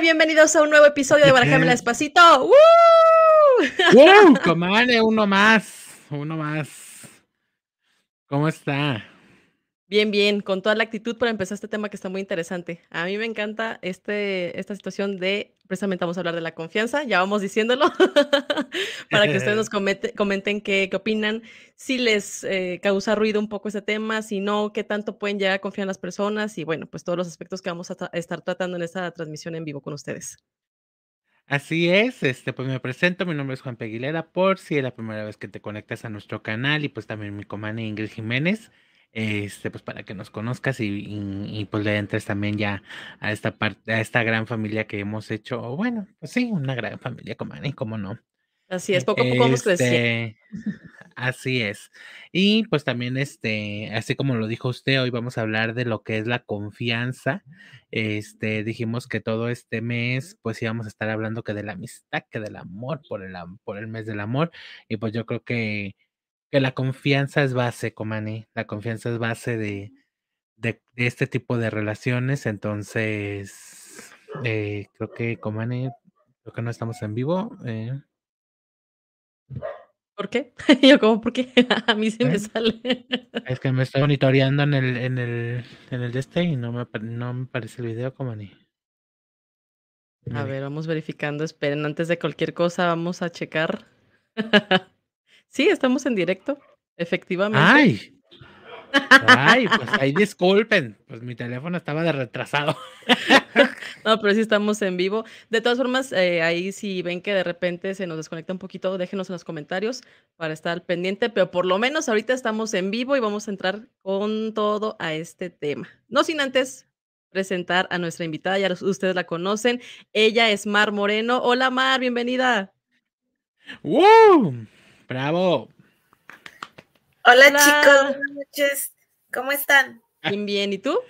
bienvenidos a un nuevo episodio de Barajame Despacito. ¡Woo! ¡Woo! Comane, uno más, uno más. ¿Cómo está? Bien, bien, con toda la actitud para empezar este tema que está muy interesante. A mí me encanta este, esta situación de, precisamente vamos a hablar de la confianza, ya vamos diciéndolo, para que ustedes nos comenten qué, qué, opinan, si les eh, causa ruido un poco ese tema, si no, qué tanto pueden llegar a confiar en las personas y bueno, pues todos los aspectos que vamos a estar tratando en esta transmisión en vivo con ustedes. Así es, este, pues me presento, mi nombre es Juan Peguilera, por si es la primera vez que te conectas a nuestro canal y pues también mi comane Ingrid Jiménez este, pues para que nos conozcas y, pues le entres también ya a esta parte, a esta gran familia que hemos hecho, bueno, pues sí, una gran familia, como, como no. Así es, poco a poco vamos creciendo. Este, así es. Y pues también, este, así como lo dijo usted, hoy vamos a hablar de lo que es la confianza. Este, dijimos que todo este mes, pues íbamos a estar hablando que de la amistad, que del amor, por el, por el mes del amor. Y pues yo creo que que la confianza es base, Comani. La confianza es base de, de, este tipo de relaciones. Entonces, eh, creo que, Comani, creo que no estamos en vivo. Eh. ¿Por qué? Yo como, ¿por qué? A mí sí me ¿Eh? sale. Es que me estoy monitoreando en el, en el, en el de este y no me, no me aparece el video, Comani. A ver, vamos verificando. Esperen, antes de cualquier cosa, vamos a checar. Sí, estamos en directo, efectivamente. ¡Ay! Ay, pues ahí disculpen, pues mi teléfono estaba de retrasado. No, pero sí estamos en vivo. De todas formas, eh, ahí si ven que de repente se nos desconecta un poquito, déjenos en los comentarios para estar pendiente, pero por lo menos ahorita estamos en vivo y vamos a entrar con todo a este tema. No sin antes presentar a nuestra invitada, ya ustedes la conocen. Ella es Mar Moreno. Hola Mar, bienvenida. ¡Wow! Bravo. Hola, chicos, buenas noches. ¿Cómo están? Bien, bien. ¿Y tú?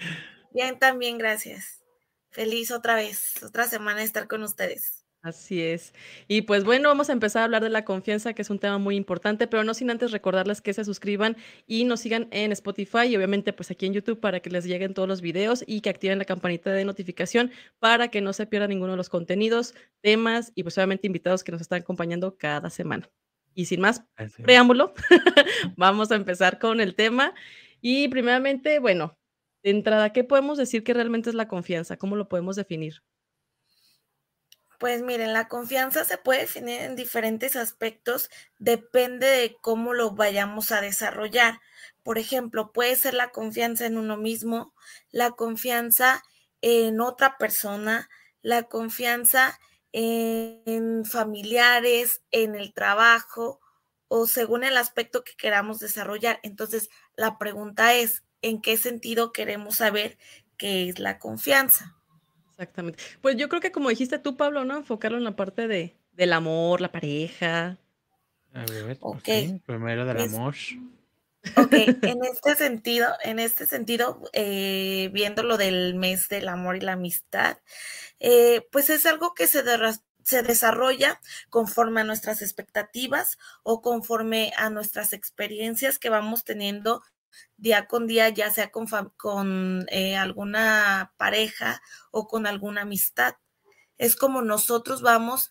Bien, también, gracias. Feliz otra vez, otra semana de estar con ustedes. Así es. Y pues bueno, vamos a empezar a hablar de la confianza, que es un tema muy importante, pero no sin antes recordarles que se suscriban y nos sigan en Spotify y obviamente pues aquí en YouTube para que les lleguen todos los videos y que activen la campanita de notificación para que no se pierda ninguno de los contenidos, temas y pues obviamente invitados que nos están acompañando cada semana. Y sin más preámbulo, vamos a empezar con el tema. Y primeramente, bueno, de entrada, ¿qué podemos decir que realmente es la confianza? ¿Cómo lo podemos definir? Pues miren, la confianza se puede definir en diferentes aspectos, depende de cómo lo vayamos a desarrollar. Por ejemplo, puede ser la confianza en uno mismo, la confianza en otra persona, la confianza en familiares, en el trabajo o según el aspecto que queramos desarrollar. Entonces, la pregunta es, ¿en qué sentido queremos saber qué es la confianza? Exactamente. Pues yo creo que como dijiste tú, Pablo, ¿no? Enfocarlo en la parte de, del amor, la pareja. A ver, pues primero del amor. Ok, en este sentido, en este sentido, eh, viendo lo del mes del amor y la amistad, eh, pues es algo que se, se desarrolla conforme a nuestras expectativas o conforme a nuestras experiencias que vamos teniendo día con día, ya sea con, con eh, alguna pareja o con alguna amistad. Es como nosotros vamos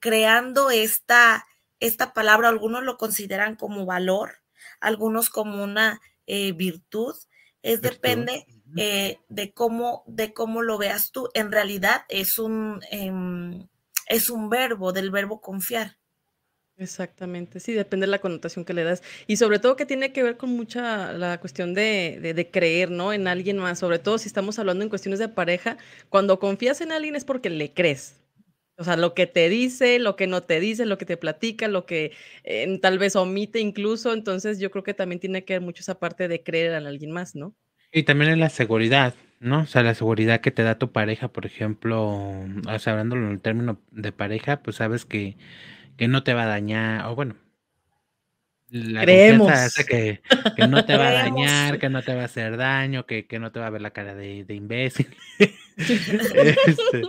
creando esta, esta palabra, algunos lo consideran como valor, algunos como una eh, virtud. Es depende eh, de cómo, de cómo lo veas tú. En realidad es un, em, es un verbo, del verbo confiar. Exactamente, sí, depende de la connotación que le das. Y sobre todo que tiene que ver con mucha la cuestión de, de, de, creer, ¿no? En alguien más, sobre todo si estamos hablando en cuestiones de pareja, cuando confías en alguien es porque le crees. O sea, lo que te dice, lo que no te dice, lo que te platica, lo que eh, tal vez omite incluso. Entonces, yo creo que también tiene que ver mucho esa parte de creer en alguien más, ¿no? Y también en la seguridad, ¿no? O sea, la seguridad que te da tu pareja, por ejemplo, o sea, hablándolo en el término de pareja, pues sabes que, que no te va a dañar, o bueno, la Creemos. que, que, no te va a dañar, que no te va a hacer daño, que, que no te va a ver la cara de, de imbécil. este,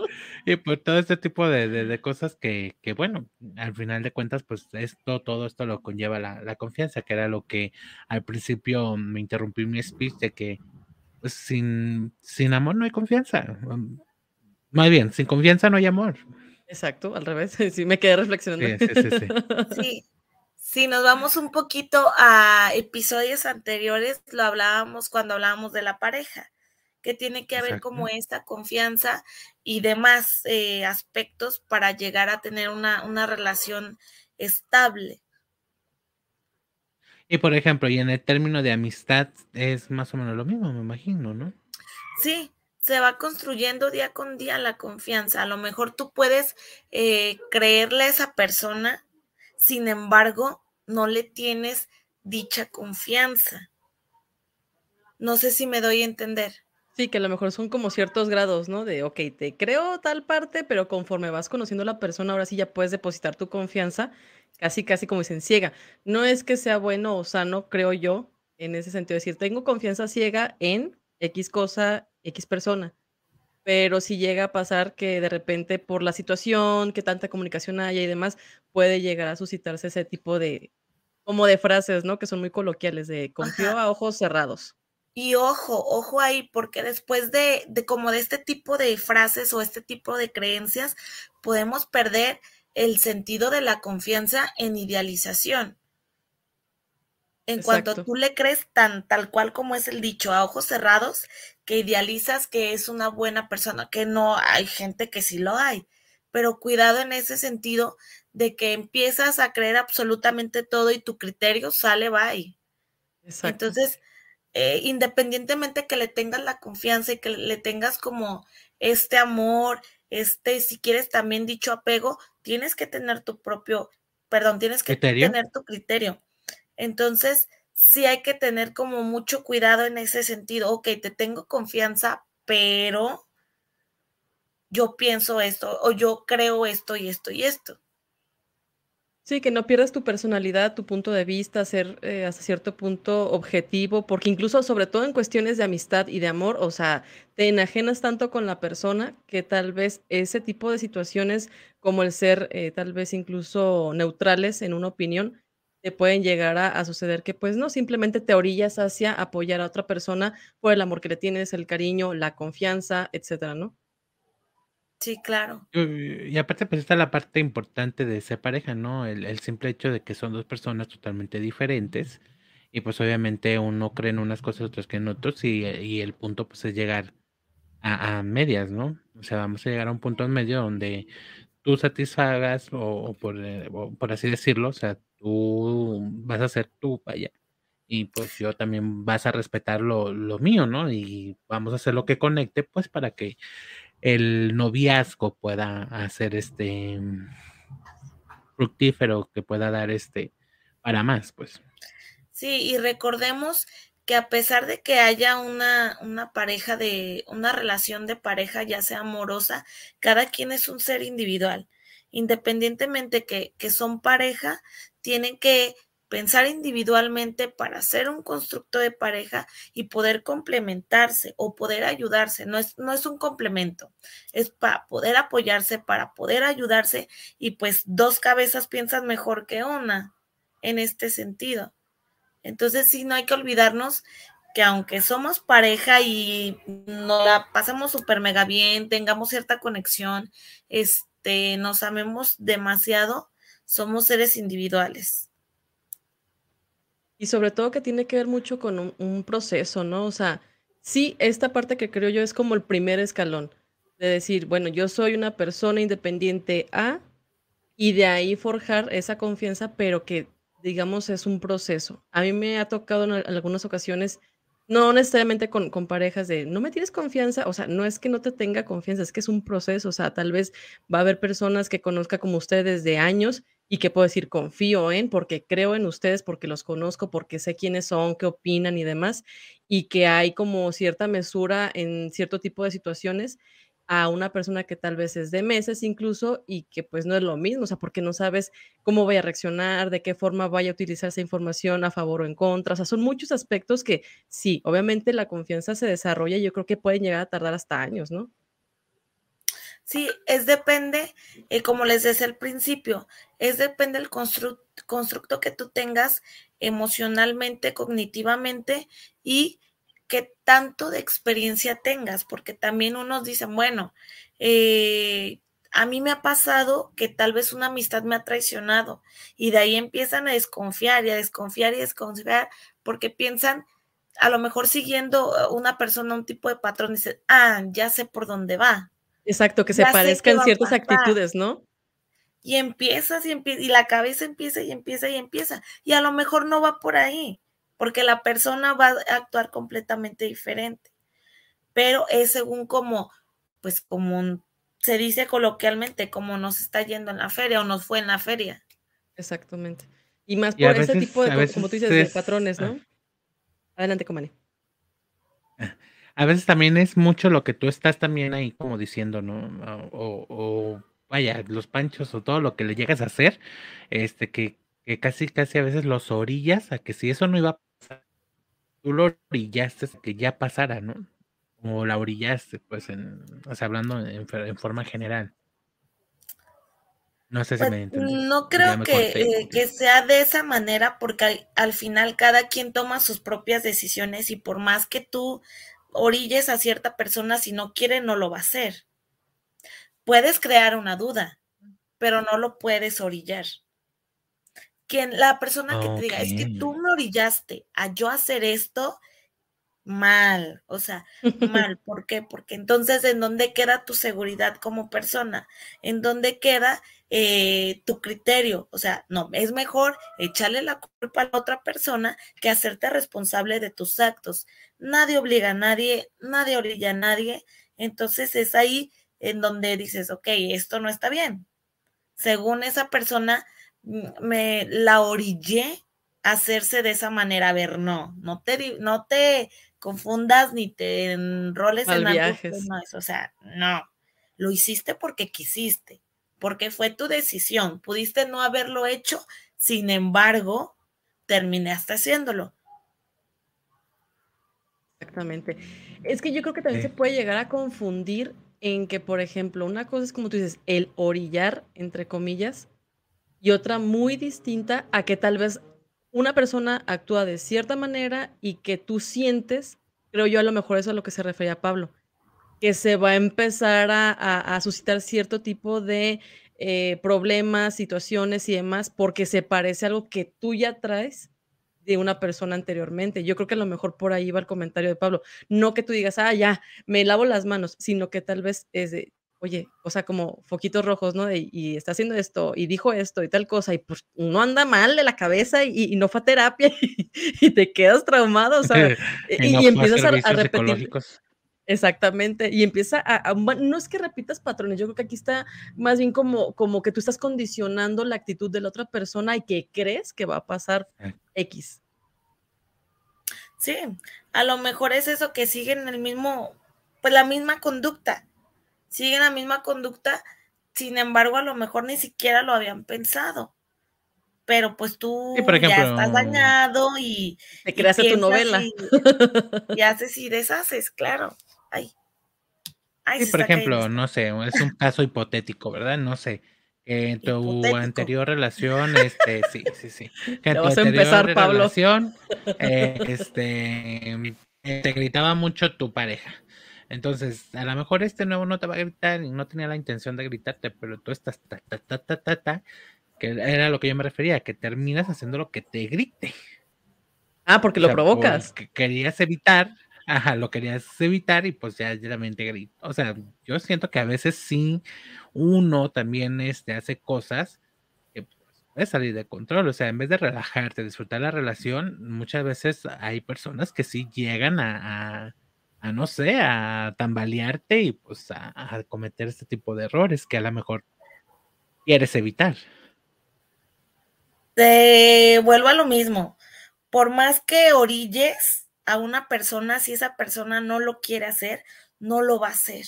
y pues todo este tipo de, de, cosas que, que, bueno, al final de cuentas, pues esto, todo esto lo conlleva la, la, confianza, que era lo que al principio me interrumpí mi speech de que pues, sin, sin amor no hay confianza. Más bien, sin confianza no hay amor. Exacto, al revés. Sí, me quedé reflexionando. Sí, sí, sí, sí. Si nos vamos un poquito a episodios anteriores, lo hablábamos cuando hablábamos de la pareja, que tiene que haber como esta confianza y demás eh, aspectos para llegar a tener una, una relación estable. Y por ejemplo, y en el término de amistad es más o menos lo mismo, me imagino, ¿no? Sí, se va construyendo día con día la confianza. A lo mejor tú puedes eh, creerle a esa persona, sin embargo, no le tienes dicha confianza. No sé si me doy a entender. Sí, que a lo mejor son como ciertos grados, ¿no? De, ok, te creo tal parte, pero conforme vas conociendo a la persona, ahora sí ya puedes depositar tu confianza, casi, casi como dicen, ciega. No es que sea bueno o sano, creo yo, en ese sentido, decir, tengo confianza ciega en X cosa, X persona. Pero si llega a pasar que de repente por la situación, que tanta comunicación haya y demás, puede llegar a suscitarse ese tipo de, como de frases, ¿no? Que son muy coloquiales, de confío a ojos cerrados. Y ojo, ojo ahí, porque después de, de como de este tipo de frases o este tipo de creencias, podemos perder el sentido de la confianza en idealización. En cuanto tú le crees tan tal cual como es el dicho, a ojos cerrados, que idealizas que es una buena persona, que no hay gente que sí lo hay, pero cuidado en ese sentido de que empiezas a creer absolutamente todo y tu criterio sale bye. Exacto. Entonces, eh, independientemente que le tengas la confianza y que le tengas como este amor, este, si quieres también dicho apego, tienes que tener tu propio, perdón, tienes que tener tu criterio. Entonces, sí hay que tener como mucho cuidado en ese sentido. Ok, te tengo confianza, pero yo pienso esto o yo creo esto y esto y esto. Sí, que no pierdas tu personalidad, tu punto de vista, ser eh, hasta cierto punto objetivo, porque incluso, sobre todo en cuestiones de amistad y de amor, o sea, te enajenas tanto con la persona que tal vez ese tipo de situaciones, como el ser eh, tal vez incluso neutrales en una opinión, te pueden llegar a, suceder que pues no, simplemente te orillas hacia apoyar a otra persona por el amor que le tienes, el cariño, la confianza, etcétera, ¿no? Sí, claro. Y, aparte, pues está la parte importante de ser pareja, ¿no? El, simple hecho de que son dos personas totalmente diferentes y pues obviamente uno cree en unas cosas, otras que en otros y, el punto pues es llegar a, medias, ¿no? O sea, vamos a llegar a un punto en medio donde tú satisfagas o, por, eh, o por así decirlo, o sea, tú vas a ser tú, vaya. Y pues yo también vas a respetar lo, mío, ¿no? Y vamos a hacer lo que conecte, pues para que el noviazgo pueda hacer este fructífero, que pueda dar este para más, pues. Sí, y recordemos que a pesar de que haya una, una pareja de, una relación de pareja, ya sea amorosa, cada quien es un ser individual. Independientemente que, que son pareja, tienen que pensar individualmente para ser un constructo de pareja y poder complementarse o poder ayudarse. No es, no es un complemento, es para poder apoyarse, para poder ayudarse y pues dos cabezas piensan mejor que una en este sentido. Entonces sí, no hay que olvidarnos que aunque somos pareja y nos la pasamos súper mega bien, tengamos cierta conexión, este, nos amemos demasiado, somos seres individuales. Y sobre todo que tiene que ver mucho con un, proceso, ¿no? O sea, sí, esta parte que creo yo es como el primer escalón, de decir, bueno, yo soy una persona independiente A y de ahí forjar esa confianza, pero que digamos es un proceso. A mí me ha tocado en algunas ocasiones no necesariamente con, con, parejas de, no me tienes confianza, o sea, no es que no te tenga confianza, es que es un proceso, o sea, tal vez va a haber personas que conozca como ustedes de años y que puedo decir confío en, porque creo en ustedes, porque los conozco, porque sé quiénes son, qué opinan y demás, y que hay como cierta mesura en cierto tipo de situaciones a una persona que tal vez es de meses incluso y que pues no es lo mismo, o sea, porque no sabes cómo vaya a reaccionar, de qué forma vaya a utilizar esa información a favor o en contra, o sea, son muchos aspectos que sí, obviamente la confianza se desarrolla y yo creo que pueden llegar a tardar hasta años, ¿no? Sí, es depende, eh, como les decía al principio, es depende del constructo que tú tengas emocionalmente, cognitivamente y qué tanto de experiencia tengas, porque también unos dicen, bueno, eh, a mí me ha pasado que tal vez una amistad me ha traicionado y de ahí empiezan a desconfiar y a desconfiar y a desconfiar porque piensan, a lo mejor siguiendo una persona un tipo de patrón, dicen, ah, ya sé por dónde va. Exacto, que se parezcan ciertas actitudes, ¿no? Y empiezas y, empieza, y la cabeza empieza y empieza y empieza. Y a lo mejor no va por ahí, porque la persona va a actuar completamente diferente. Pero es según como, pues como se dice coloquialmente, como nos está yendo en la feria o nos fue en la feria. Exactamente. Y más por ese tipo de, como tú dices, de patrones, ¿no? Ah. Adelante, Comani. A veces también es mucho lo que tú estás también ahí como diciendo, ¿no? O, vaya, los panchos o todo lo que le llegas a hacer, este, que, que casi, casi a veces los orillas a que si eso no iba a pasar, tú lo orillaste a que ya pasara, ¿no? O la orillaste, pues, en, o sea, hablando en, forma general. No sé si pues, me entiendes. No creo que, eh, que, sea de esa manera, porque al, final cada quien toma sus propias decisiones y por más que tú orilles a cierta persona, si no quiere, no lo va a hacer. Puedes crear una duda, pero no lo puedes orillar. Quien, la persona que te diga, es que tú me orillaste a yo hacer esto, mal, o sea, mal. ¿Por qué? Porque entonces, ¿en dónde queda tu seguridad como persona? ¿En dónde queda eh, tu criterio? O sea, no, es mejor echarle la culpa a la otra persona que hacerte responsable de tus actos. Nadie obliga a nadie, nadie orilla a nadie. Entonces es ahí en donde dices, ok, esto no está bien. Según esa persona, mm, me la orillé a hacerse de esa manera. A ver, no, no te, no te confundas ni te enroles en algo. No, o sea, no, lo hiciste porque quisiste, porque fue tu decisión. Pudiste no haberlo hecho, sin embargo, terminaste haciéndolo. Exactamente. Es que yo creo que también se puede llegar a confundir en que, por ejemplo, una cosa es como tú dices, el orillar, entre comillas, y otra muy distinta a que tal vez una persona actúa de cierta manera y que tú sientes, creo yo a lo mejor eso es a lo que se refería Pablo, que se va a empezar a, suscitar cierto tipo de eh, problemas, situaciones y demás, porque se parece a algo que tú ya traes de una persona anteriormente. Yo creo que a lo mejor por ahí va el comentario de Pablo. No que tú digas, ah, ya, me lavo las manos, sino que tal vez es de, oye, o sea, como foquitos rojos, ¿no? y está haciendo esto, y dijo esto, y tal cosa, y pues uno anda mal de la cabeza y, no fue a terapia y, te quedas traumado, o sea, y, empiezas a, repetir. Exactamente, y empieza a, no es que repitas patrones, yo creo que aquí está más bien como, como que tú estás condicionando la actitud de la otra persona y que crees que va a pasar X. Sí, a lo mejor es eso que siguen el mismo, pues la misma conducta, siguen la misma conducta, sin embargo, a lo mejor ni siquiera lo habían pensado. Pero pues tú ya estás dañado y. Te creaste tu novela. Y, haces y deshaces, claro. Ay. sí, por ejemplo, no sé, es un caso hipotético, ¿verdad? No sé. en tu anterior relación, este, sí, sí, sí. En tu anterior empezar, relación, eh, este, te gritaba mucho tu pareja. Entonces, a lo mejor este nuevo no te va a gritar y no tenía la intención de gritarte, pero tú estás ta, ta, ta, ta, ta, ta, que era lo que yo me refería, que terminas haciendo lo que te grite. Ah, porque lo provocas. Que querías evitar, ajá, lo querías evitar y pues ya también te grito. O sea, yo siento que a veces sí uno también este, hace cosas que pues, puede salir de control. O sea, en vez de relajarte, disfrutar la relación, muchas veces hay personas que sí llegan a a no sé, a tambalearte y pues a, cometer este tipo de errores que a lo mejor quieres evitar. Te vuelvo a lo mismo. Por más que orilles a una persona, si esa persona no lo quiere hacer, no lo va a hacer.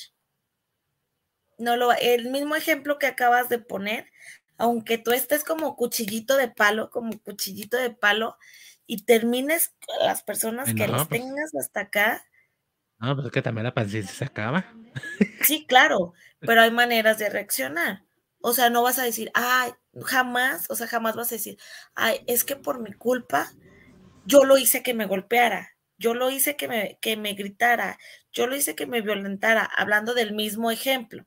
No lo el mismo ejemplo que acabas de poner, aunque tú estés como cuchillito de palo, como cuchillito de palo, y termines las personas que las pues tengas hasta acá, no, pues es que también la paciencia se acaba. Sí, claro, pero hay maneras de reaccionar. O sea, no vas a decir, ay, jamás, o sea, jamás vas a decir, ay, es que por mi culpa yo lo hice que me golpeara, yo lo hice que me, que me gritara, yo lo hice que me violentara, hablando del mismo ejemplo.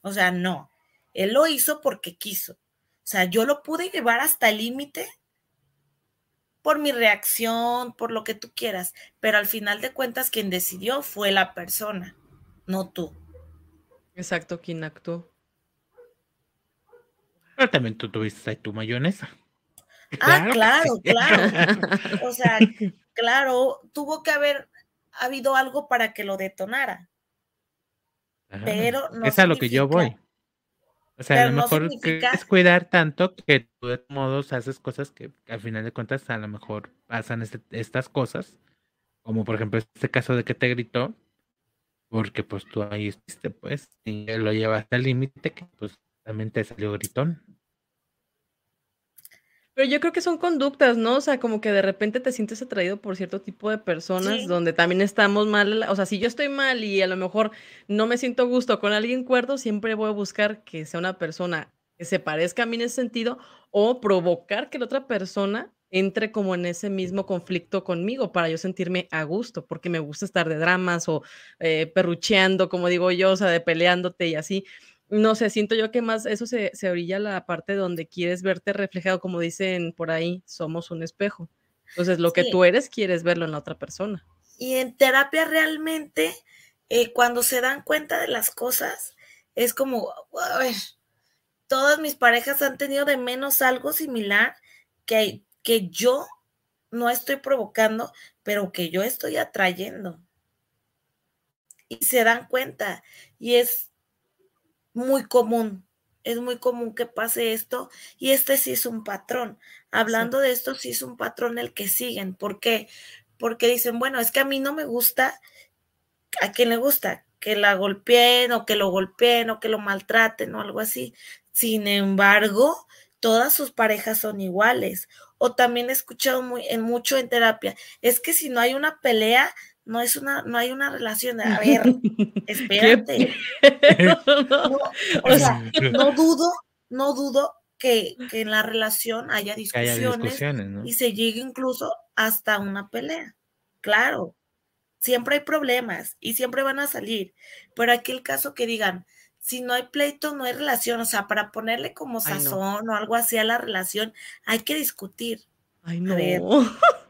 O sea, no. Él lo hizo porque quiso. O sea, yo lo pude llevar hasta el límite por mi reacción, por lo que tú quieras, pero al final de cuentas quien decidió fue la persona, no tú. Exacto, quien actuó. Pero también tú tuviste ahí tu mayonesa. Ah, claro, claro. O sea, claro, tuvo que haber habido algo para que lo detonara. Pero no es a lo que yo voy. O sea, a lo mejor es cuidar tanto que tú de modos haces cosas que al final de cuentas a lo mejor pasan este, estas cosas, como por ejemplo este caso de que te gritó, porque pues tú ahí estuviste pues y lo llevaste al límite que pues también te salió gritón. Pero yo creo que son conductas, ¿no? O sea, como que de repente te sientes atraído por cierto tipo de personas donde también estamos mal. O sea, si yo estoy mal y a lo mejor no me siento gusto con alguien cuerdo, siempre voy a buscar que sea una persona que se parezca a mí en ese sentido o provocar que la otra persona entre como en ese mismo conflicto conmigo para yo sentirme a gusto, porque me gusta estar de dramas o eh, perrucheando, como digo yo, o sea, de peleándote y así no sé, siento yo que más eso se, se orilla la parte donde quieres verte reflejado, como dicen por ahí, somos un espejo. Entonces, lo que tú eres, quieres verlo en la otra persona. Y en terapia realmente, eh, cuando se dan cuenta de las cosas, es como, a ver, todas mis parejas han tenido de menos algo similar que, que yo no estoy provocando, pero que yo estoy atrayendo. Y se dan cuenta. Y es muy común. Es muy común que pase esto y este sí es un patrón. Hablando de esto, sí es un patrón el que siguen. ¿Por qué? Porque dicen, bueno, es que a mí no me gusta, ¿a quién le gusta? Que la golpeen o que lo golpeen o que lo maltraten o algo así. Sin embargo, todas sus parejas son iguales. O también he escuchado muy, en mucho en terapia, es que si no hay una pelea, no es una, no hay una relación. A ver, espérate. No, o sea, no dudo, no dudo que, en la relación haya discusiones, y se llegue incluso hasta una pelea. Claro, siempre hay problemas y siempre van a salir. Pero aquí el caso que digan, si no hay pleito, no hay relación. O sea, para ponerle como sazón o algo así a la relación, hay que discutir. Ay, no.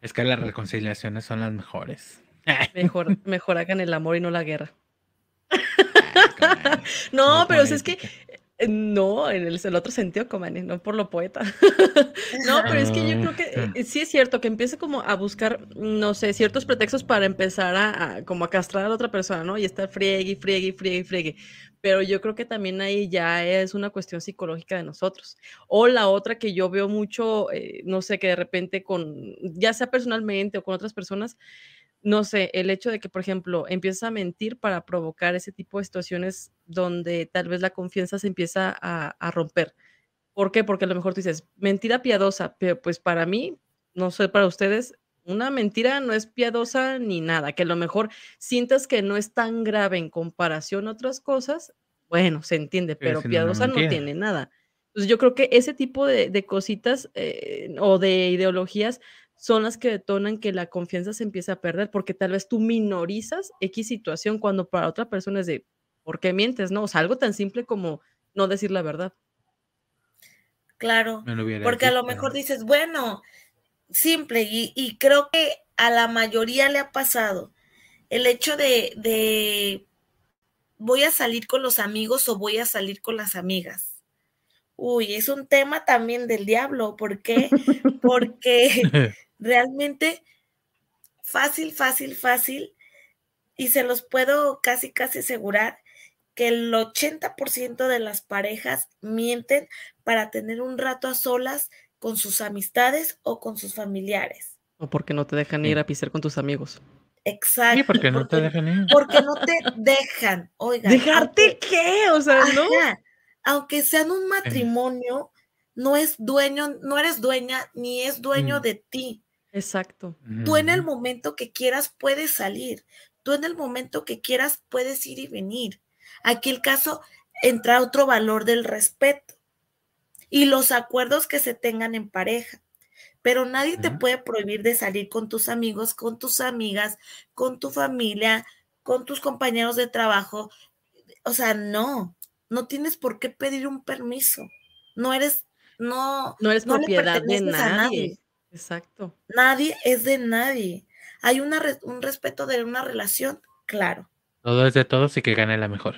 Es que las reconciliaciones son las mejores. Mejor, mejor hagan el amor y no la guerra. no, pero es que eh, no, en el, otro sentido, Comani, no por lo poeta. no, pero es que yo creo que eh, sí es cierto que empiece como a buscar, no sé, ciertos pretextos para empezar a, como a castrar a la otra persona, ¿no? Y estar friegue, friegue, friegue, friegue pero yo creo que también ahí ya es una cuestión psicológica de nosotros. O la otra que yo veo mucho, eh, no sé, que de repente con, ya sea personalmente o con otras personas, no sé, el hecho de que, por ejemplo, empiezas a mentir para provocar ese tipo de situaciones donde tal vez la confianza se empieza a, a romper. ¿Por qué? Porque a lo mejor tú dices, mentira piadosa, pero pues para mí, no sé, para ustedes, una mentira no es piadosa ni nada, que a lo mejor sientas que no es tan grave en comparación a otras cosas, bueno, se entiende, pero, piadosa no, tiene nada. Entonces yo creo que ese tipo de, cositas eh, o de ideologías son las que detonan que la confianza se empieza a perder, porque tal vez tú minorizas X situación cuando para otra persona es de, ¿por qué mientes? No, o sea, algo tan simple como no decir la verdad. Claro, porque a lo mejor dices, bueno, simple y, creo que a la mayoría le ha pasado el hecho de, de voy a salir con los amigos o voy a salir con las amigas. Uy, es un tema también del diablo. ¿Por qué? Porque realmente fácil, fácil, fácil, y se los puedo casi, casi asegurar que el 80% de las parejas mienten para tener un rato a solas con sus amistades o con sus familiares. O porque no te dejan ir a pisar con tus amigos. Exacto. Sí, porque no te dejan ir. Porque no te dejan. Oigan. ¿Dejarte qué? O sea, ¿no? Aunque sean un matrimonio, no es dueño, no eres dueña ni es dueño mm. de ti. Exacto. Tú en el momento que quieras puedes salir. Tú en el momento que quieras puedes ir y venir. Aquí el caso entra otro valor del respeto y los acuerdos que se tengan en pareja. Pero nadie te puede prohibir de salir con tus amigos, con tus amigas, con tu familia, con tus compañeros de trabajo. o sea, no, no tienes por qué pedir un permiso. No eres, no, no eres propiedad de nadie. Exacto. Nadie es de nadie. Hay una, un respeto de una relación, claro. Todo es de todos y que gane la mejor.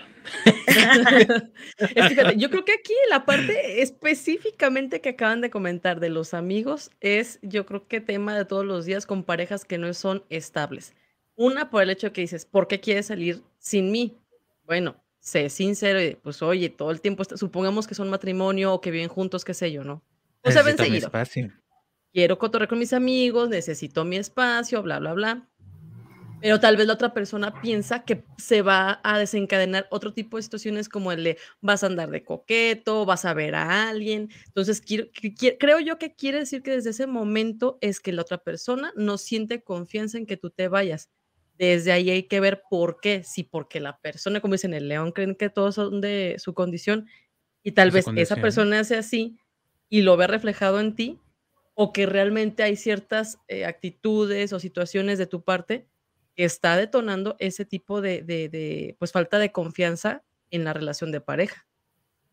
yo creo que aquí la parte específicamente que acaban de comentar de los amigos es, yo creo que tema de todos los días con parejas que no son estables. Una por el hecho que dices, ¿por qué quieres salir sin mí? Bueno, sé sincero y pues oye, todo el tiempo, supongamos que son matrimonio o que viven juntos, qué sé yo, ¿no? O sea, ven seguido. Quiero cotorrear con mis amigos, necesito mi espacio, bla, bla, bla pero tal vez la otra persona piensa que se va a desencadenar otro tipo de situaciones como el de vas a andar de coqueto, vas a ver a alguien. Entonces, creo yo que quiere decir que desde ese momento es que la otra persona no siente confianza en que tú te vayas. Desde ahí hay que ver por qué. Si porque la persona, como dicen el león, creen que todos son de su condición y tal vez esa persona hace así y lo ve reflejado en ti o que realmente hay ciertas eh, actitudes o situaciones de tu parte está detonando ese tipo de, pues falta de confianza en la relación de pareja.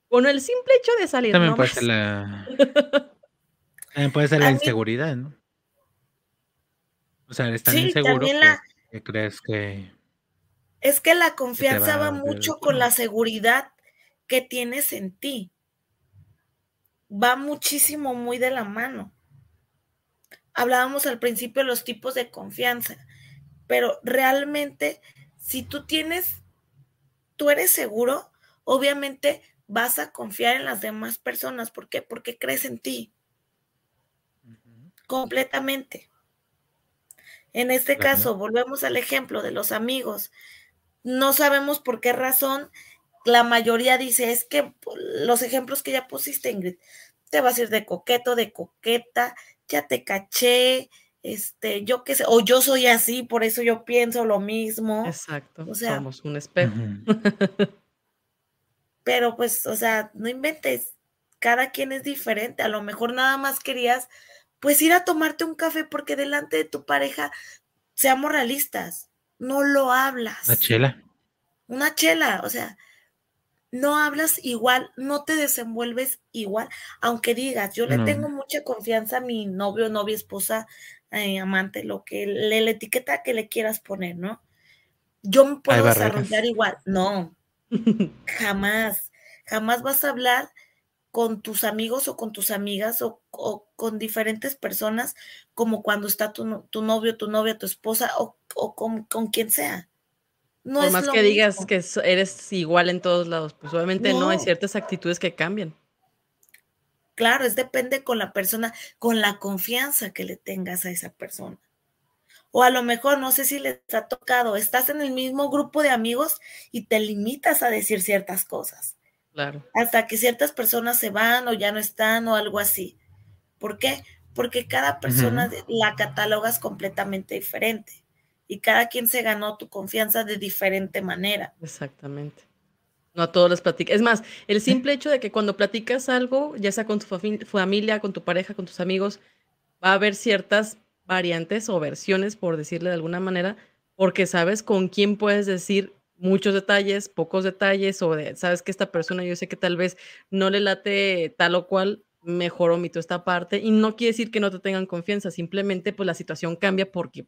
Con el simple hecho de salir. También puede ser la, también puede ser la inseguridad, ¿no? O sea, eres tan inseguro que, crees que... Es que la confianza va mucho con la seguridad que tienes en ti. Va muchísimo, muy de la mano. Hablábamos al principio de los tipos de confianza pero realmente si tú tienes, tú eres seguro, obviamente vas a confiar en las demás personas. ¿Por qué? Porque crees en ti. Completamente. En este caso, volvemos al ejemplo de los amigos. No sabemos por qué razón la mayoría dice, es que los ejemplos que ya pusiste, Ingrid, te vas a ir de coqueto, de coqueta, ya te caché, este, yo qué sé, o yo soy así, por eso yo pienso lo mismo. Exacto, o sea, somos un espejo. pero pues, o sea, no inventes, cada quien es diferente, a lo mejor nada más querías, pues ir a tomarte un café porque delante de tu pareja, seamos realistas, no lo hablas. Una chela. Una chela, o sea, no hablas igual, no te desenvuelves igual, aunque digas, yo le tengo mucha confianza a mi novio, novia, esposa, eh, amante, lo que le, la etiqueta que le quieras poner, ¿no? Yo me puedo desarrollar igual. No, jamás, jamás vas a hablar con tus amigos o con tus amigas o, con diferentes personas como cuando está tu, novio, tu novia, tu esposa o, con, quien sea. No Por más que digas que eres igual en todos lados, pues obviamente no hay ciertas actitudes que cambian. Claro, es depende con la persona, con la confianza que le tengas a esa persona. O a lo mejor, no sé si les ha tocado, estás en el mismo grupo de amigos y te limitas a decir ciertas cosas. Claro. Hasta que ciertas personas se van o ya no están o algo así. ¿Por qué? Porque cada persona la catalogas completamente diferente y cada quien se ganó tu confianza de diferente manera. Exactamente. No a todos les platicas. Es más, el simple hecho de que cuando platicas algo, ya sea con tu familia, con tu pareja, con tus amigos, va a haber ciertas variantes o versiones, por decirle de alguna manera, porque sabes con quién puedes decir muchos detalles, pocos detalles, o sabes que esta persona yo sé que tal vez no le late tal o cual, mejor omito esta parte, y no quiere decir que no te tengan confianza, simplemente pues la situación cambia porque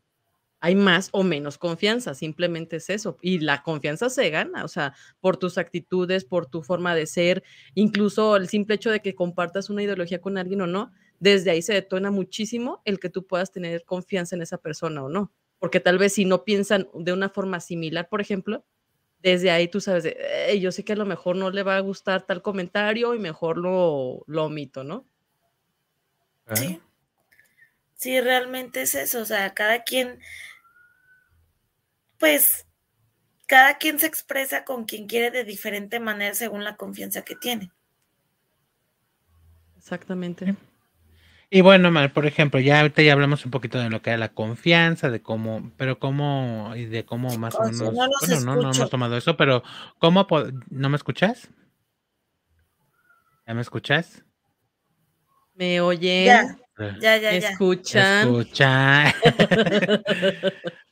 hay más o menos confianza, simplemente es eso. Y la confianza se gana, o sea, por tus actitudes, por tu forma de ser, incluso el simple hecho de que compartas una ideología con alguien o no, desde ahí se detona muchísimo el que tú puedas tener confianza en esa persona o no. Porque tal vez si no piensan de una forma similar, por ejemplo, desde ahí tú sabes, yo sé que a lo mejor no le va a gustar tal comentario y mejor lo, lo omito, ¿no? Sí. Sí, realmente es eso, o sea, cada quien pues cada quien se expresa con quien quiere de diferente manera según la confianza que tiene. Exactamente. Y bueno, Mar, por ejemplo, ya ahorita ya hablamos un poquito de lo que es la confianza, de cómo, pero cómo, y de cómo más o menos, bueno, no, no hemos tomado eso, pero ¿cómo, no me escuchas? ¿Ya me escuchas? ¿Me oyen? Ya, ya, ya. ¿Me escuchan? Escucha.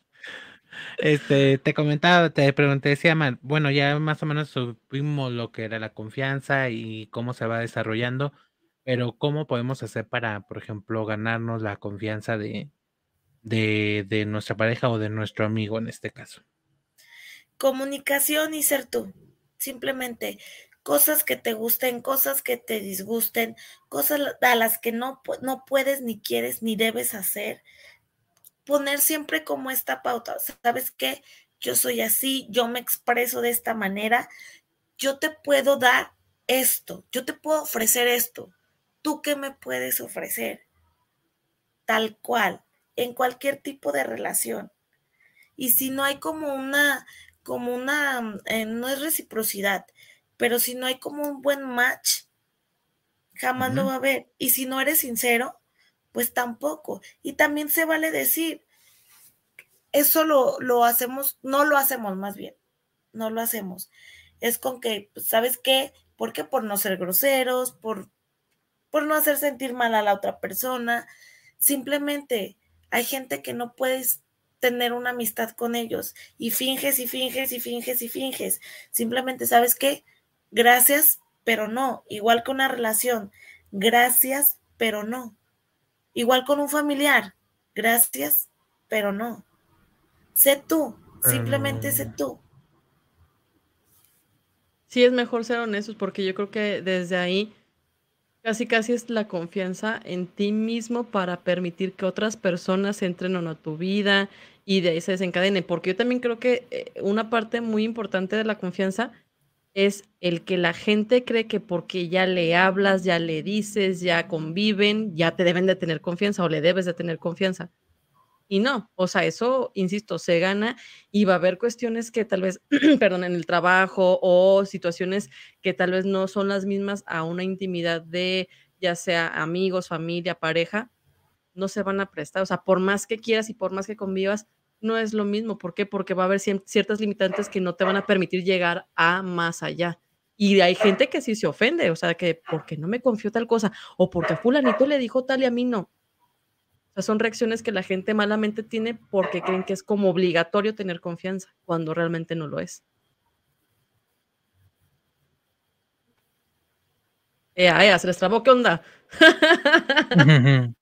Este, te comentaba, te pregunté, decía, bueno, ya más o menos supimos lo que era la confianza y cómo se va desarrollando, pero ¿cómo podemos hacer para, por ejemplo, ganarnos la confianza de, de, de nuestra pareja o de nuestro amigo en este caso? Comunicación y ser tú. Simplemente cosas que te gusten, cosas que te disgusten, cosas a las que no, no puedes ni quieres ni debes hacer poner siempre como esta pauta. ¿Sabes qué? Yo soy así, yo me expreso de esta manera, yo te puedo dar esto, yo te puedo ofrecer esto. ¿Tú qué me puedes ofrecer? Tal cual, en cualquier tipo de relación. Y si no hay como una, como una, eh, no es reciprocidad, pero si no hay como un buen match, jamás lo va a haber. Y si no eres sincero, pues tampoco. Y también se vale decir, eso lo, lo hacemos, no lo hacemos más bien, no lo hacemos. Es con que, pues, ¿sabes qué? ¿Por qué? Por no ser groseros, por, por no hacer sentir mal a la otra persona. Simplemente hay gente que no puedes tener una amistad con ellos y finges y finges y finges y finges. Simplemente, ¿sabes qué? Gracias, pero no. Igual que una relación. Gracias, pero no. Igual con un familiar, gracias, pero no. Sé tú, simplemente sé tú. Sí, es mejor ser honestos porque yo creo que desde ahí casi casi es la confianza en ti mismo para permitir que otras personas entren en tu vida y de ahí se desencadene. Porque yo también creo que eh, una parte muy importante de la confianza es el que la gente cree que porque ya le hablas, ya le dices, ya conviven, ya te deben de tener confianza o le debes de tener confianza. Y no, o sea, eso, insisto, se gana y va a haber cuestiones que tal vez, perdón, en el trabajo o situaciones que tal vez no son las mismas a una intimidad de ya sea amigos, familia, pareja, no se van a prestar. O sea, por más que quieras y por más que convivas, no es lo mismo. ¿Por qué? Porque va a haber ciertas limitantes que no te van a permitir llegar a más allá. Y hay gente que sí se ofende, o sea, que porque no me confió tal cosa, o porque a fulanito le dijo tal y a mí no. O sea, son reacciones que la gente malamente tiene porque creen que es como obligatorio tener confianza, cuando realmente no lo es. Ea, se les trabó, ¿qué onda?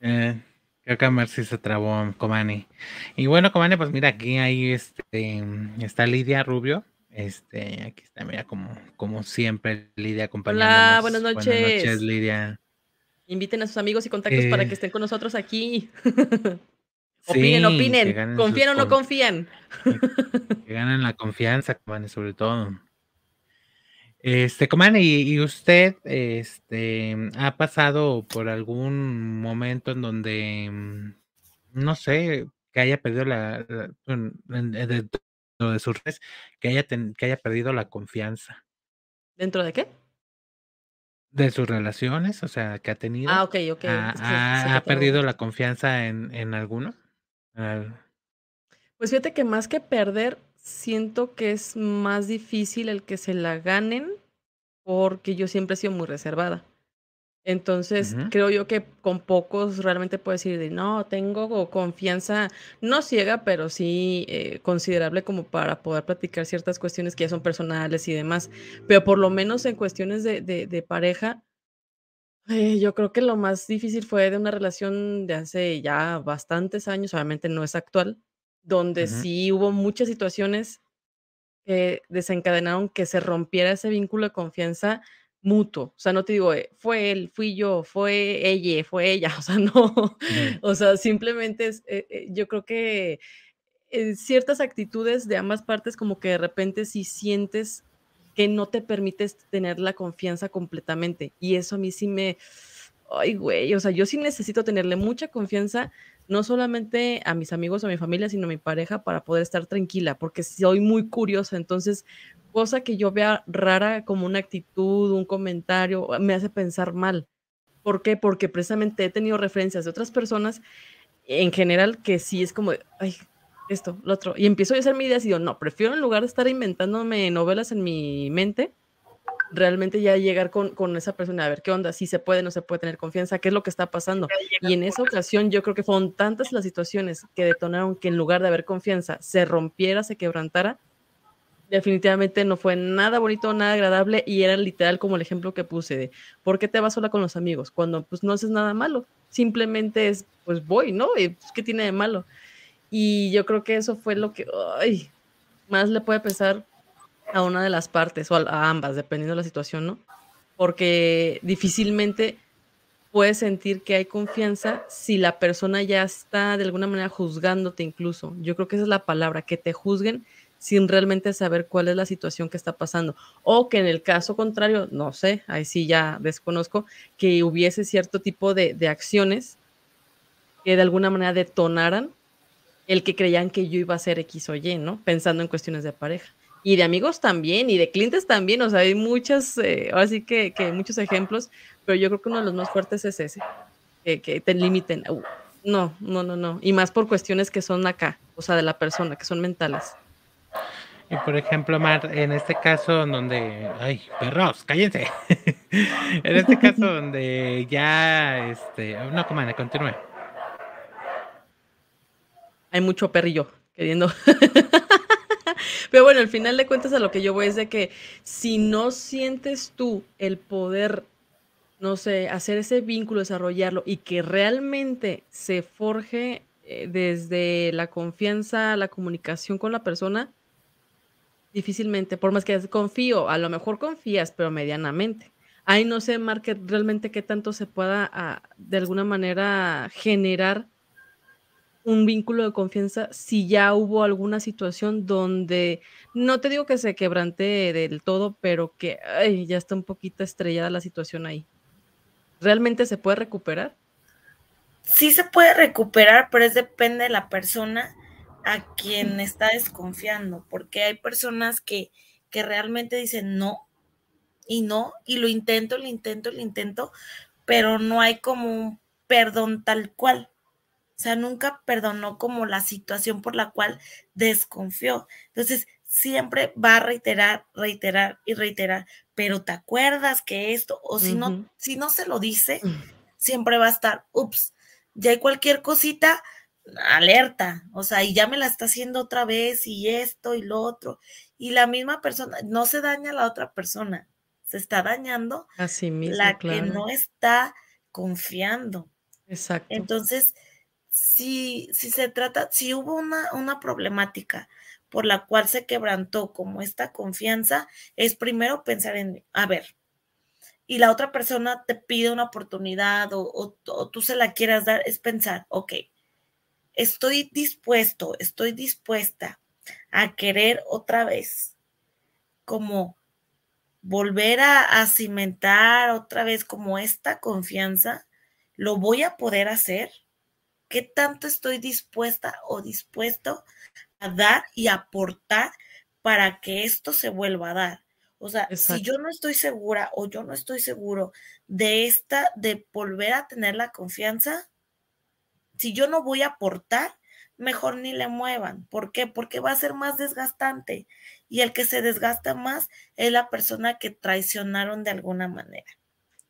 eh, Creo que Mercy se trabó Comani. Y bueno, Comani, pues mira, aquí hay este está Lidia Rubio. Este, aquí está, mira, como, como siempre, Lidia acompañándonos. Hola, buenas noches. Buenas noches, Lidia. Inviten a sus amigos y contactos para que estén con nosotros aquí. opinen, opinen. ¿Confían o no confían? que ganen la confianza, Comani, sobre todo. Este, Comani, y, usted este, ha pasado por algún momento en donde, mm, no sé, que haya perdido la, dentro de sus redes, que haya, que haya perdido la confianza. ¿Dentro de qué? De sus relaciones, o sea, que ha tenido. Ah, ok, ok. ¿Ha, perdido la confianza en, en alguno? Pues fíjate que más que perder, siento que es más difícil el que se la ganen porque yo siempre he sido muy reservada. Entonces, creo yo que con pocos realmente puedo decir, de, no, tengo confianza, no ciega, pero sí eh, considerable como para poder platicar ciertas cuestiones que ya son personales y demás. Pero por lo menos en cuestiones de, de, pareja, eh, yo creo que lo más difícil fue de una relación de hace ya bastantes años, obviamente no es actual, donde sí hubo muchas situaciones que desencadenaron que se rompiera ese vínculo de confianza mutuo. O sea, no te digo, eh, fue él, fui yo, fue ella, fue ella. O sea, no. O sea, simplemente es, eh, eh, yo creo que en ciertas actitudes de ambas partes como que de repente sí sientes que no te permites tener la confianza completamente. Y eso a mí sí me, ay, güey, o sea, yo sí necesito tenerle mucha confianza no solamente a mis amigos o a mi familia, sino a mi pareja para poder estar tranquila, porque soy muy curiosa, entonces cosa que yo vea rara como una actitud, un comentario, me hace pensar mal. ¿Por qué? Porque precisamente he tenido referencias de otras personas en general que sí es como, ay, esto, lo otro. Y empiezo a hacer mi idea y digo, no, prefiero en lugar de estar inventándome novelas en mi mente, realmente ya llegar con, con esa persona a ver qué onda, si se puede, no se puede tener confianza, qué es lo que está pasando. Y en esa ocasión yo creo que fueron tantas las situaciones que detonaron que en lugar de haber confianza se rompiera, se quebrantara, definitivamente no fue nada bonito, nada agradable y era literal como el ejemplo que puse de ¿por qué te vas sola con los amigos? Cuando pues no haces nada malo, simplemente es pues voy, ¿no? Y, pues, ¿Qué tiene de malo? Y yo creo que eso fue lo que ay, más le puede pesar a una de las partes o a, ambas, dependiendo de la situación, ¿no? Porque difícilmente puedes sentir que hay confianza si la persona ya está de alguna manera juzgándote incluso. Yo creo que esa es la palabra, que te juzguen sin realmente saber cuál es la situación que está pasando. O que en el caso contrario, no sé, ahí sí ya desconozco, que hubiese cierto tipo de, de acciones que de alguna manera detonaran el que creían que yo iba a ser X o Y, ¿no? Pensando en cuestiones de pareja. Y de amigos también, y de clientes también, o sea, hay muchas, eh, ahora sí que, que, muchos ejemplos, pero yo creo que uno de los más fuertes es ese, que, que te limiten. Uh, no, no, no, no. Y más por cuestiones que son acá, o sea, de la persona, que son mentales. Y por ejemplo, Mar, en este caso donde, ay, perros, cállense. en este caso donde ya, este, no, comanda, continúe. Hay mucho perrillo queriendo. Pero bueno, al final de cuentas a lo que yo voy es de que si no sientes tú el poder, no sé, hacer ese vínculo, desarrollarlo y que realmente se forje eh, desde la confianza, la comunicación con la persona, difícilmente, por más que confío, a lo mejor confías, pero medianamente. Ahí no sé, Market, realmente qué tanto se pueda ah, de alguna manera generar un vínculo de confianza si ya hubo alguna situación donde, no te digo que se quebrante del todo, pero que ya está un poquito estrellada la situación ahí. ¿Realmente se puede recuperar? Sí se puede recuperar, pero es depende de la persona a quien está desconfiando, porque hay personas que, que realmente dicen no y no, y lo intento, lo intento, lo intento, pero no hay como un perdón tal cual. O sea, nunca perdonó como la situación por la cual desconfió. Entonces, siempre va a reiterar, reiterar y reiterar, pero te acuerdas que esto, o si no, si no se lo dice, mm. siempre va a estar, ups, ya hay cualquier cosita, alerta, o sea, y ya me la está haciendo otra vez y esto y lo otro. Y la misma persona, no se daña a la otra persona, se está dañando Así mismo, la que no está confiando. Exacto. Entonces, si, si se trata, si hubo una, una problemática por la cual se quebrantó como esta confianza, es primero pensar en, a ver, y la otra persona te pide una oportunidad o, o tú se la quieras dar, es pensar, ok, estoy dispuesto, estoy dispuesta a querer otra vez, como volver a, cimentar otra vez como esta confianza, ¿lo voy a poder hacer? ¿Qué tanto estoy dispuesta o dispuesto a dar y aportar para que esto se vuelva a dar? O sea, si yo no estoy segura o yo no estoy seguro de esta, de volver a tener la confianza, si yo no voy a aportar, mejor ni le muevan. ¿Por qué? Porque va a ser más desgastante. Y el que se desgasta más es la persona que traicionaron de alguna manera.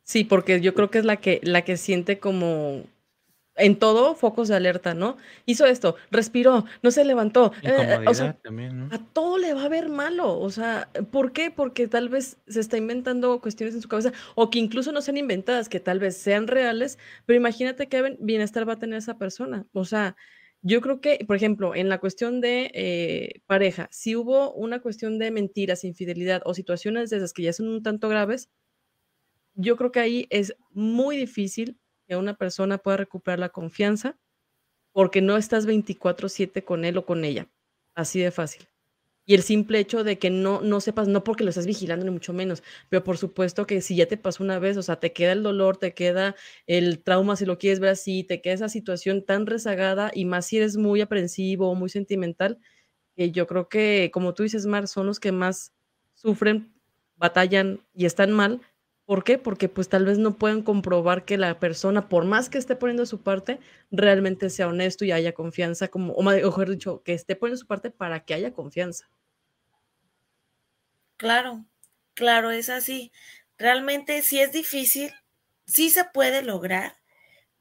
Sí, porque yo creo que es la que, la que siente como en todo focos de alerta, ¿no? Hizo esto, respiró, no se levantó. Eh, también, A todo le va a ver malo. O sea, ¿por qué? Porque tal vez se está inventando cuestiones en su cabeza o que incluso no sean inventadas, que tal vez sean reales, pero imagínate qué bienestar va a tener esa persona. O sea, yo creo que, por ejemplo, en la cuestión de eh, pareja, si hubo una cuestión de mentiras, infidelidad o situaciones de esas que ya son un tanto graves, yo creo que ahí es muy difícil que una persona pueda recuperar la confianza porque no estás 24/7 con él o con ella. Así de fácil. Y el simple hecho de que no, no sepas, no porque lo estás vigilando ni mucho menos, pero por supuesto que si ya te pasó una vez, o sea, te queda el dolor, te queda el trauma, si lo quieres ver así, te queda esa situación tan rezagada y más si eres muy aprensivo o muy sentimental, que yo creo que, como tú dices, Mar, son los que más sufren, batallan y están mal ¿Por qué? Porque pues tal vez no puedan comprobar que la persona, por más que esté poniendo su parte, realmente sea honesto y haya confianza, como, o mejor dicho, que esté poniendo su parte para que haya confianza. Claro, claro, es así. Realmente sí es difícil, sí se puede lograr,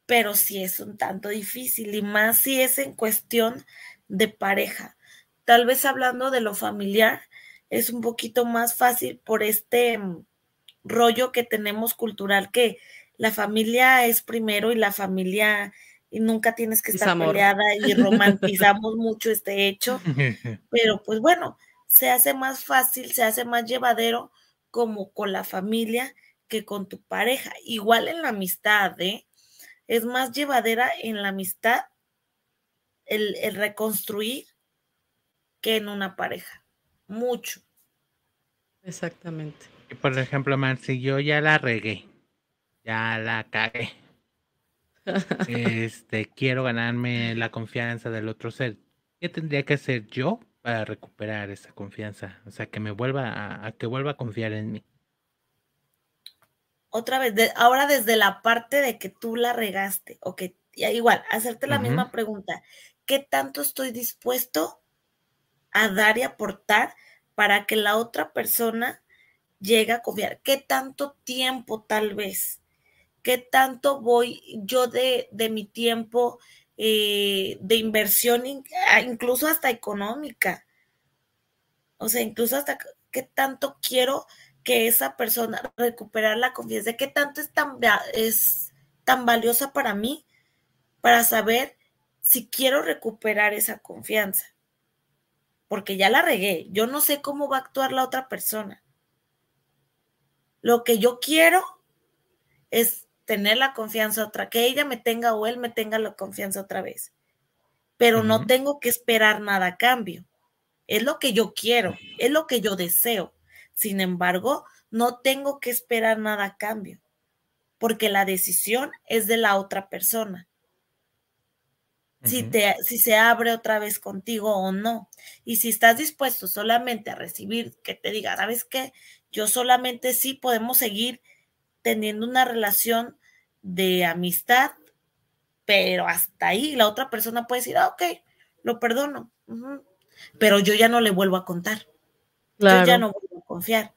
pero sí es un tanto difícil y más si es en cuestión de pareja. Tal vez hablando de lo familiar, es un poquito más fácil por este mm, rollo que tenemos cultural que la familia es primero y la familia y nunca tienes que estar peleada y romantizamos mucho este hecho, pero pues bueno, se hace más fácil, se hace más llevadero como con la familia que con tu pareja. Igual en la amistad, ¿eh? Es más llevadera en la amistad el, el reconstruir que en una pareja. Mucho. Exactamente. Por ejemplo, man, si yo ya la regué, ya la cagué, este, quiero ganarme la confianza del otro ser, ¿qué tendría que hacer yo para recuperar esa confianza? O sea, que me vuelva a, que vuelva a confiar en mí. Otra vez, ahora desde la parte de que tú la regaste, o que igual, hacerte la misma pregunta, ¿qué tanto estoy dispuesto a dar y aportar para que la otra persona llegue a confiar? ¿Qué tanto tiempo tal vez? ¿Qué tanto voy yo de, mi tiempo eh, de inversión, ah, incluso hasta económica? O sea, incluso hasta qué tanto quiero que esa persona recuperar la confianza, qué tanto es tan, es tan valiosa para mí para saber si quiero recuperar esa confianza. Porque ya la regué, yo no sé cómo va a actuar la otra persona. Lo que yo quiero es tener la confianza otra, que ella me tenga o él me tenga la confianza otra vez. Pero no tengo que esperar nada a cambio. Es lo que yo quiero, es lo que yo deseo. Sin embargo, no tengo que esperar nada a cambio, porque la decisión es de la otra persona. Si, te, si se abre otra vez contigo o no. Y si estás dispuesto solamente a recibir que te diga, ¿sabes qué? Yo solamente sí podemos seguir teniendo una relación de amistad, pero hasta ahí la otra persona puede decir, ah, ok, lo perdono, pero yo ya no le vuelvo a contar, yo ya no vuelvo a confiar,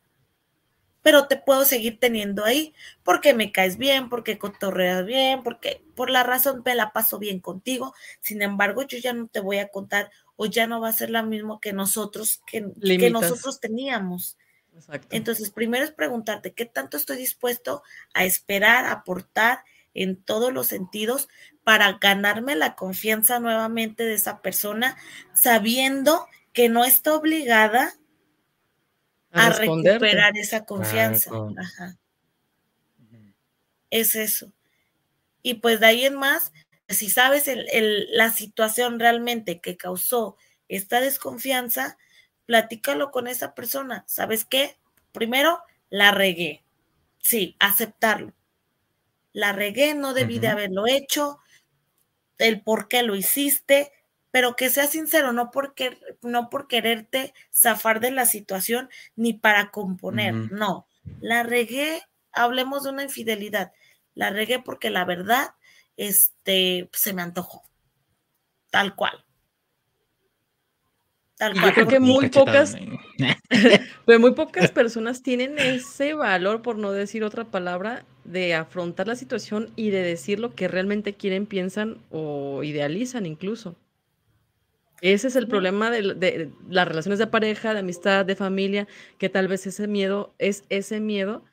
pero te puedo seguir teniendo ahí porque me caes bien, porque cotorreas bien, porque por la razón me la paso bien contigo, sin embargo yo ya no te voy a contar o ya no va a ser la misma que nosotros, que, que nosotros teníamos. Entonces, primero es preguntarte qué tanto estoy dispuesto a esperar, a aportar en todos los sentidos para ganarme la confianza nuevamente de esa persona, sabiendo que no está obligada a, recuperar esa confianza. Es eso. Y pues de ahí en más, si sabes la situación realmente que causó esta desconfianza, platícalo con esa persona. ¿Sabes qué? Primero, la regué. Sí, aceptarlo. La regué, no debí de haberlo hecho, el por qué lo hiciste, pero que sea sincero, no, porque, no por quererte zafar de la situación ni para componer, no. La regué, hablemos de una infidelidad, la regué porque la verdad, este, se me antojó, tal cual. Yo creo que muy pocas, pero muy pocas personas tienen ese valor, por no decir otra palabra, de afrontar la situación y de decir lo que realmente quieren, piensan o idealizan incluso. Ese es el problema de, de, las relaciones de pareja, de amistad, de familia, que tal vez ese miedo es ese miedo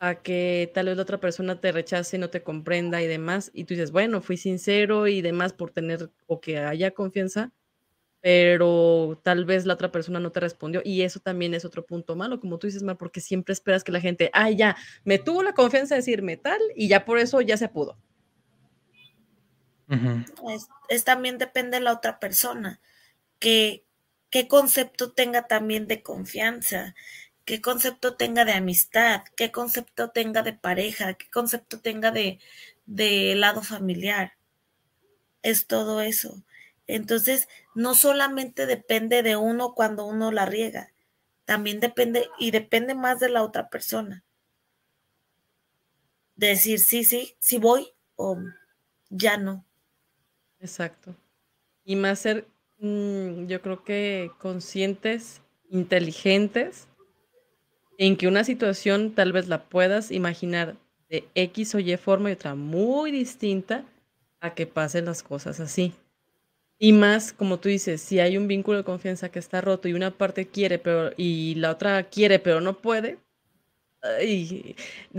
a que tal vez la otra persona te rechace, no te comprenda y demás, y tú dices, bueno, fui sincero y demás por tener o que haya confianza, pero tal vez la otra persona no te respondió y eso también es otro punto malo, como tú dices, Mar, porque siempre esperas que la gente, ay, ya, me tuvo la confianza de decirme tal y ya por eso ya se pudo. es, también depende de la otra persona, que qué concepto tenga también de confianza, qué concepto tenga de amistad, qué concepto tenga de pareja, qué concepto tenga de, de lado familiar. Es todo eso. Entonces, no solamente depende de uno cuando uno la riega, también depende y depende más de la otra persona. decir sí, sí, sí voy o ya no. Exacto. Y más ser, mm, yo creo que conscientes, inteligentes en que una situación tal vez la puedas imaginar de X o Y forma y otra muy distinta a que pasen las cosas así. Y más, como tú dices, si hay un vínculo de confianza que está roto y una parte quiere pero, y la otra quiere pero no puede. de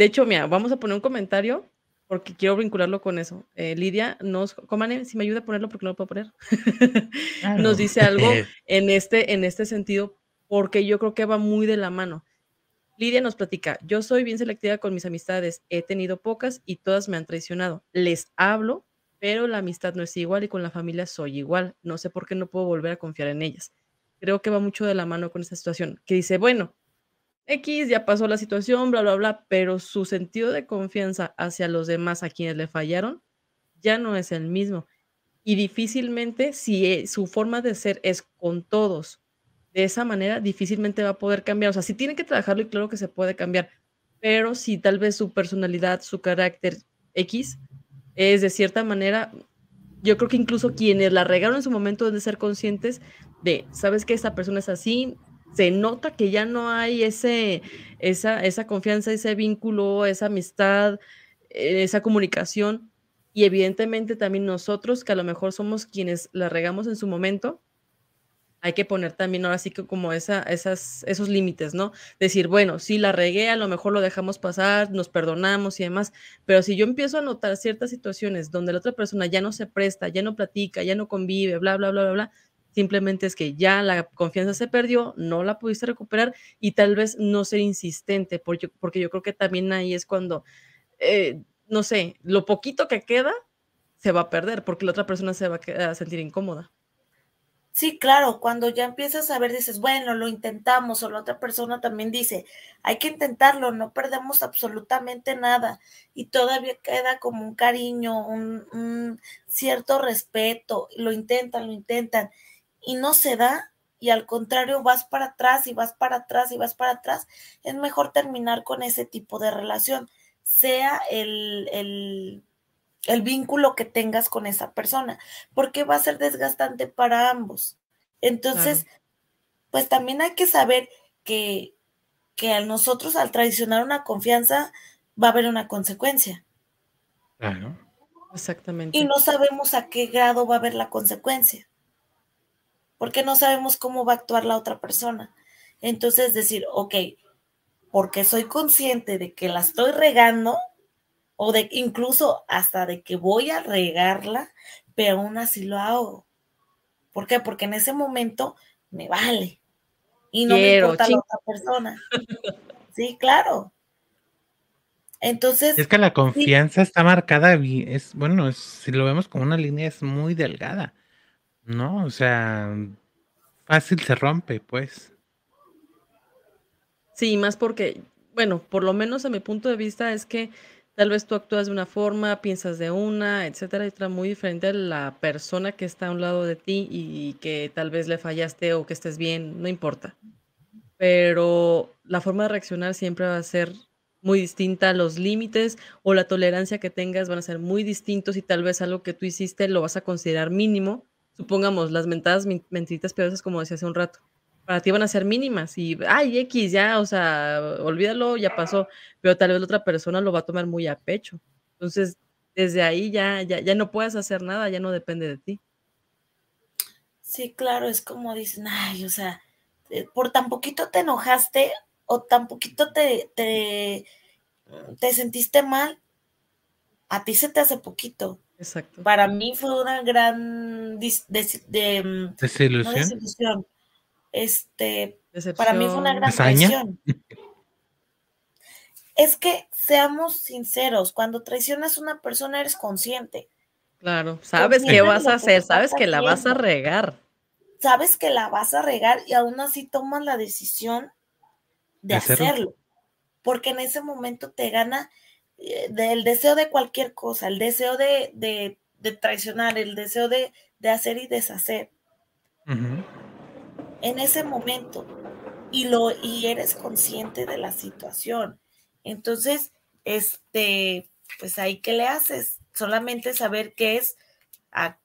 hecho, mira, vamos a poner un comentario porque quiero vincularlo con eso. Eh, Lidia nos, Comane, si me ayuda a ponerlo porque no lo puedo poner, nos dice algo en este, en este sentido porque yo creo que va muy de la mano. Lidia nos platica, yo soy bien selectiva con mis amistades, he tenido pocas y todas me han traicionado. Les hablo, pero la amistad no es igual y con la familia soy igual. No sé por qué no puedo volver a confiar en ellas. Creo que va mucho de la mano con esta situación, que dice, bueno, X ya pasó la situación, bla, bla, bla, pero su sentido de confianza hacia los demás a quienes le fallaron ya no es el mismo. Y difícilmente, si e, su forma de ser es con todos de esa manera, difícilmente va a poder cambiar. O sea, sí tiene que trabajarlo y claro que se puede cambiar, pero si tal vez su personalidad, su carácter X es de cierta manera, yo creo que incluso quienes la regaron en su momento deben de ser conscientes de, sabes que esta persona es así, se nota que ya no hay ese, esa, esa confianza, ese vínculo, esa amistad, eh, esa comunicación. Y evidentemente también nosotros, que a lo mejor somos quienes la regamos en su momento, hay que poner también ahora sí que como esa, esas, esos límites, ¿no? Decir, bueno, si la regué, a lo mejor lo dejamos pasar, nos perdonamos y demás, pero si yo empiezo a notar ciertas situaciones donde la otra persona ya no se presta, ya no platica, ya no convive, bla, bla, bla, bla, bla, simplemente es que ya la confianza se perdió, no la pudiste recuperar y tal vez no ser insistente, porque, porque yo creo que también ahí es cuando, eh, no sé, lo poquito que queda se va a perder porque la otra persona se va a sentir incómoda. Sí, claro, cuando ya empiezas a ver, dices, bueno, lo intentamos, o la otra persona también dice, hay que intentarlo, no perdemos absolutamente nada, y todavía queda como un cariño, un, cierto respeto, lo intentan, lo intentan, y no se da, y al contrario vas para atrás y vas para atrás y vas para atrás, es mejor terminar con ese tipo de relación, sea el, el el vínculo que tengas con esa persona, porque va a ser desgastante para ambos. Entonces, pues también hay que saber que, que a nosotros al traicionar una confianza va a haber una consecuencia. Claro. Exactamente. Y no sabemos a qué grado va a haber la consecuencia, porque no sabemos cómo va a actuar la otra persona. Entonces decir, ok, porque soy consciente de que la estoy regando, o de incluso hasta de que voy a regarla, pero aún así lo hago. ¿Por qué? Porque en ese momento me vale y no me importa la otra persona. Sí, claro. Entonces. Es que la confianza está marcada, es bueno, si lo vemos como una línea, es muy delgada, ¿no? O sea, fácil se rompe, pues. Sí, más porque, bueno, por lo menos a mi punto de vista es que Tal vez tú actúas de una forma, piensas de una, etcétera, etcétera, muy diferente a la persona que está a un lado de ti y que tal vez le fallaste o que estés bien, no importa. Pero la forma de reaccionar siempre va a ser muy distinta, los límites o la tolerancia que tengas van a ser muy distintos y tal vez algo que tú hiciste lo vas a considerar mínimo. Supongamos las mentadas mentiritas piadosas, como decía hace un rato para ti van a ser mínimas y, ay, X, ya, o sea, olvídalo, ya pasó, pero tal vez la otra persona lo va a tomar muy a pecho. Entonces, desde ahí ya, ya, ya no puedes hacer nada, ya no depende de ti. Sí, claro, es como dicen, ay, o sea, eh, por tan poquito te enojaste o tan poquito te, te, te sentiste mal, a ti se te hace poquito. Exacto. Para mí fue una gran de, mm, desilusión este, para mí fue una gran traición. Es que seamos sinceros, cuando traicionas a una persona eres consciente. Claro, sabes qué vas a hacer, sabes que la vas a regar. Sabes que la vas a regar y aún así tomas la decisión de hacerlo. Porque en ese momento te gana eh, el deseo de cualquier cosa, el deseo de, traicionar, el deseo de, hacer y deshacer en ese momento y lo y eres consciente de la situación. Entonces, este, pues ahí qué le haces? Solamente saber qué es a,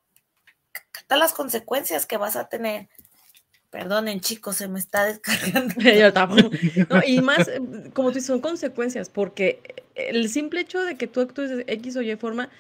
las consecuencias que vas a tener. Perdonen, chicos, se me está descargando. y más, como tú dices, son consecuencias, porque el simple hecho de que tú actúes de X o Y forma,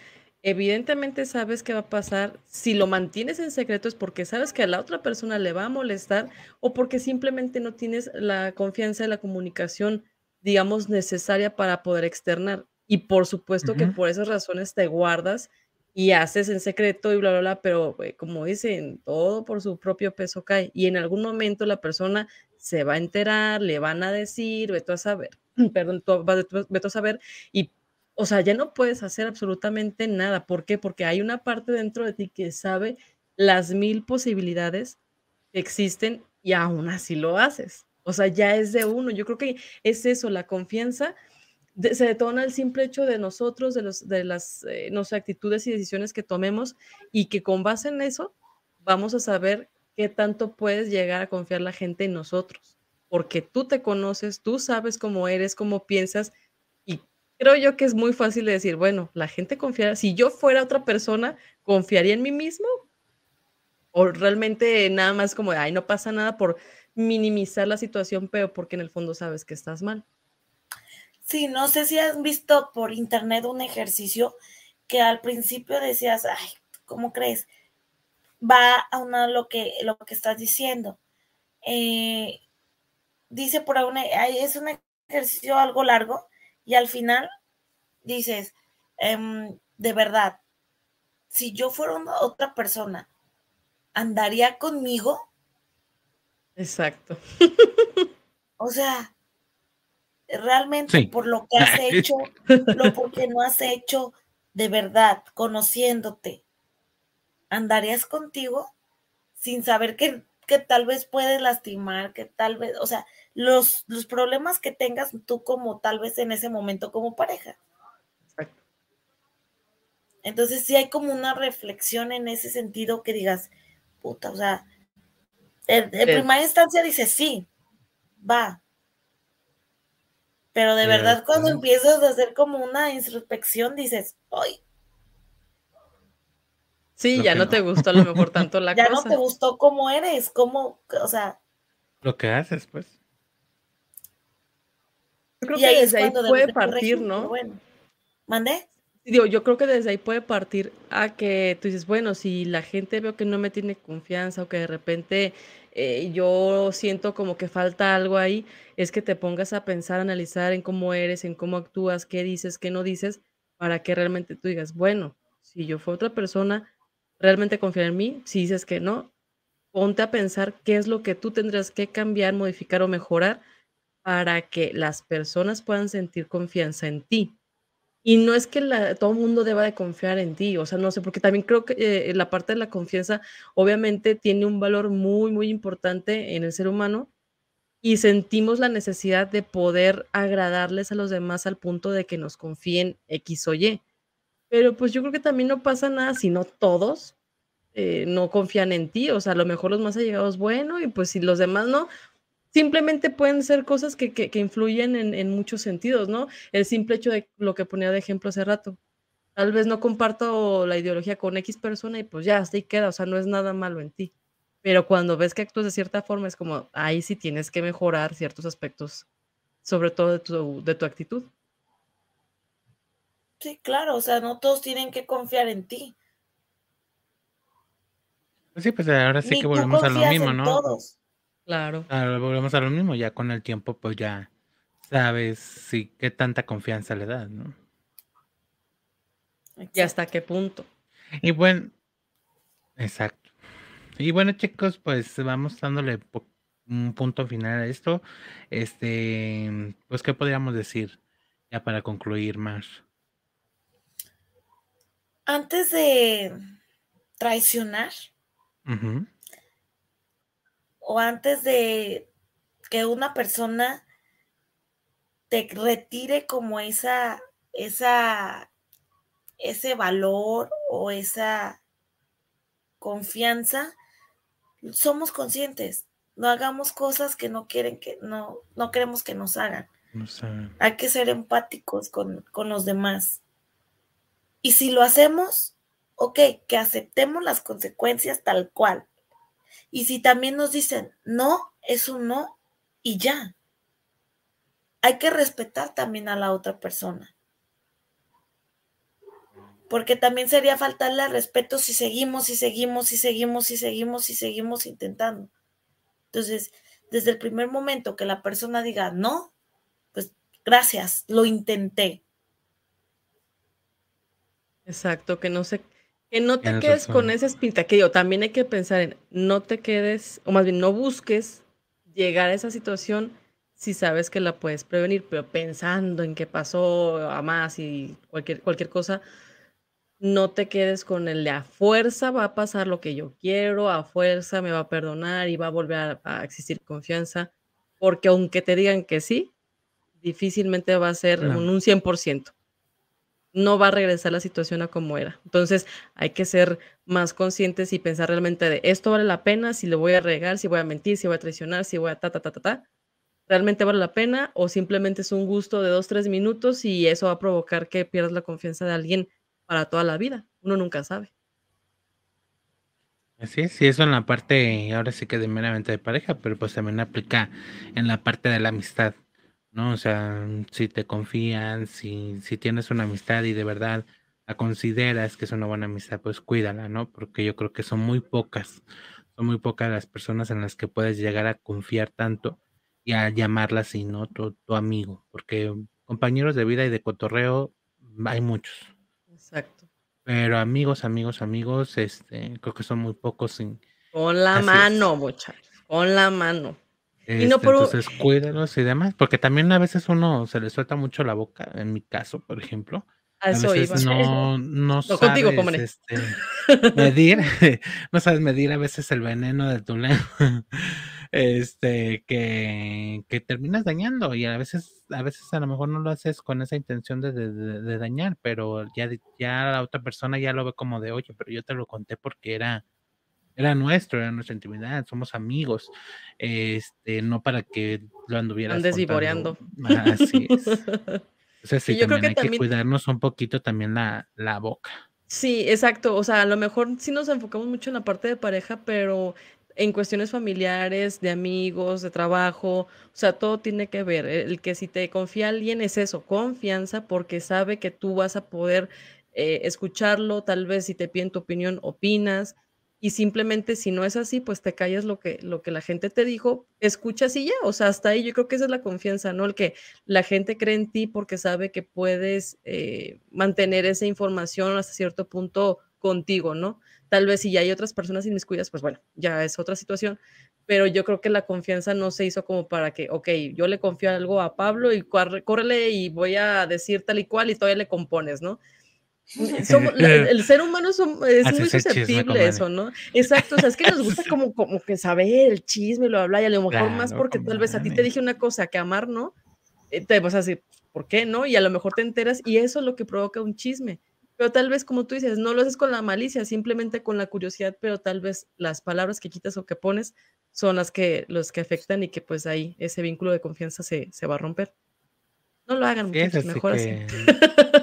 evidentemente sabes qué va a pasar. Si lo mantienes en secreto es porque sabes que a la otra persona le va a molestar o porque simplemente no tienes la confianza y la comunicación, digamos, necesaria para poder externar. Y por supuesto que por esas razones te guardas y haces en secreto y bla, bla, bla, pero como dicen, todo por su propio peso cae. Y en algún momento la persona se va a enterar, le van a decir, vete a saber, perdón, vete a saber, y, o sea, ya no puedes hacer absolutamente nada. ¿Por qué? Porque hay una parte dentro de ti que sabe las mil posibilidades que existen y aún así lo haces. O sea, ya es de uno. Yo creo que es eso, la confianza se detona el simple hecho de nosotros, de, los, de las eh, actitudes y decisiones que tomemos y que con base en eso vamos a saber qué tanto puedes llegar a confiar la gente en nosotros, porque tú te conoces, tú sabes cómo eres, cómo piensas creo yo que es muy fácil de decir, bueno, la gente confiará, si yo fuera otra persona, ¿confiaría en mí mismo? O realmente nada más como, ay, no pasa nada por minimizar la situación, pero porque en el fondo sabes que estás mal. Sí, no sé si has visto por internet un ejercicio que al principio decías, ay, ¿cómo crees? Va a una lo que, lo que estás diciendo. Eh, dice por ahí, es un ejercicio algo largo y al final dices, em, de verdad, si yo fuera otra persona, ¿andaría conmigo? Exacto. o sea, realmente por lo que has hecho, lo porque no has hecho de verdad, conociéndote, ¿andarías contigo sin saber que, que tal vez puedes lastimar, que tal vez, o sea, los, los problemas que tengas tú como tal vez en ese momento como pareja? Entonces sí hay como una reflexión en ese sentido que digas, puta, o sea, en, en primera instancia dices, sí, va, pero de verdad, cuando empiezas a hacer como una introspección, dices, ¡ay! Sí, ya no, te gustó a lo mejor tanto la cosa. Ya no te gustó cómo eres, cómo, o sea. Lo que haces, pues. Yo creo que desde ahí puede partir, ¿no? Bueno. ¿Mandé? Digo, yo creo que desde ahí puede partir a que tú dices, bueno, si la gente veo que no me tiene confianza o que de repente eh, yo siento como que falta algo ahí, es que te pongas a pensar, analizar en cómo eres, en cómo actúas, qué dices, qué no dices, para que realmente tú digas, bueno, si yo fuera otra persona, realmente confiar en mí, si dices que no, ponte a pensar qué es lo que tú tendrás que cambiar, modificar o mejorar para que las personas puedan sentir confianza en ti. Y no es que todo el mundo deba de confiar en ti, o sea, no sé, porque también creo que eh, la parte de la confianza obviamente tiene un valor muy, muy importante en el ser humano y sentimos la necesidad de poder agradarles a los demás al punto de que nos confíen X o Y. Pero pues yo creo que también no pasa nada si no todos eh, no confían en ti, o sea, a lo mejor los más allegados, bueno, y pues si los demás no, simplemente pueden ser cosas que, que, influyen en, en, muchos sentidos, ¿no? El simple hecho de lo que ponía de ejemplo hace rato. Tal vez no comparto la ideología con X persona y pues ya, hasta ahí queda, o sea, no es nada malo en ti. Pero cuando ves que actúas de cierta forma, es como, ahí sí tienes que mejorar ciertos aspectos, sobre todo de tu, de tu actitud. Sí, claro, o sea, no todos tienen que confiar en ti. Pues sí, pues ahora sí que volvemos a lo mismo, ¿no? Todos. Claro. Ahora volvemos a lo mismo, ya con el tiempo, pues ya sabes si qué tanta confianza le das, ¿no? Y hasta qué punto. Y bueno, exacto. Y bueno, chicos, pues vamos dándole un punto final a esto. Este, pues, ¿qué podríamos decir ya para concluir más? Antes de traicionar, o antes de que una persona te retire como esa, esa, ese valor o esa confianza, somos conscientes. No hagamos cosas que no quieren que, no, no queremos que nos hagan. Hay que ser empáticos con, con los demás. Y si lo hacemos, ok, que aceptemos las consecuencias tal cual Y si también nos dicen, no, eso no, y ya. Hay que respetar también a la otra persona. Porque también sería faltarle al respeto si seguimos y seguimos y seguimos y seguimos y seguimos intentando. Entonces, desde el primer momento que la persona diga, no, pues gracias, lo intenté. Exacto, que no se, que no te quedes con esa espinta, que yo también hay que pensar en, no te quedes, o más bien no busques llegar a esa situación si sabes que la puedes prevenir, pero pensando en qué pasó a más y cualquier, cualquier cosa, no te quedes con el de a fuerza va a pasar lo que yo quiero, a fuerza me va a perdonar y va a volver a, existir confianza, porque aunque te digan que sí, difícilmente va a ser un, un 100%. No va a regresar la situación a como era. Entonces hay que ser más conscientes y pensar realmente de esto vale la pena, si le voy a regar, si voy a mentir, si voy a traicionar, si voy a ta, ta, ta, ta, ta. ¿Realmente vale la pena o simplemente es un gusto de dos, tres minutos y eso va a provocar que pierdas la confianza de alguien para toda la vida. Uno nunca sabe. Así y eso en la parte, ahora sí que de meramente de pareja, pero pues también aplica en la parte de la amistad, ¿no? O sea, si te confían, si, si tienes una amistad y de verdad la consideras que es una buena amistad, pues cuídala, ¿no? Porque yo creo que son muy pocas, son muy pocas las personas en las que puedes llegar a confiar tanto y a llamarlas así, ¿no? Tu, tu amigo, porque compañeros de vida y de cotorreo hay muchos. Exacto. Pero amigos, amigos, amigos, este, creo que son muy pocos sin. Con la mano, muchachos, con la mano. Y no este, por... Entonces, cuídalos y demás, porque también a veces uno se le suelta mucho la boca, en mi caso, por ejemplo. A, veces no, no, sabes este, medir, no sabes medir a veces el veneno de tu lengua este, que, que terminas dañando y a veces, a veces a lo mejor no lo haces con esa intención de, de, dañar, pero ya, ya la otra persona ya lo ve como de, oye, pero yo te lo conté porque era, era nuestro, era nuestra intimidad, somos amigos, este, no para que lo anduvieras Andes vivoreando. Así es. O sea, sí, también hay que cuidarnos un poquito también la, la boca. Sí, exacto. O sea, a lo mejor sí nos enfocamos mucho en la parte de pareja, pero en cuestiones familiares, de amigos, de trabajo, o sea, todo tiene que ver. El que si te confía alguien es eso, confianza, porque sabe que tú vas a poder eh, escucharlo, tal vez si te piden tu opinión, opinas, y simplemente si no es así, pues te callas lo que, lo que la gente te dijo, escuchas y ya, o sea, hasta ahí yo creo que esa es la confianza, ¿no? El que la gente cree en ti porque sabe que puedes eh, mantener esa información hasta cierto punto contigo, ¿no? Tal vez si ya hay otras personas inmiscuidas, pues bueno, ya es otra situación, pero yo creo que la confianza no se hizo como para que, ok, yo le confío algo a Pablo y córrele y voy a decir tal y cual y todavía le compones, ¿no? el ser humano es muy susceptible eso, ¿no? Exacto, o sea, es que nos gusta como, como que saber el chisme, lo habla y a lo mejor más porque tal vez a ti te dije una cosa que amar, ¿no? Eh, te vas a decir, ¿por qué no? Y a lo mejor te enteras y eso es lo que provoca un chisme. Pero tal vez, como tú dices, no lo haces con la malicia, simplemente con la curiosidad, pero tal vez las palabras que quitas o que pones son las que, los que afectan y que pues ahí ese vínculo de confianza se, se va a romper. No lo hagan, muchachos, mejor así.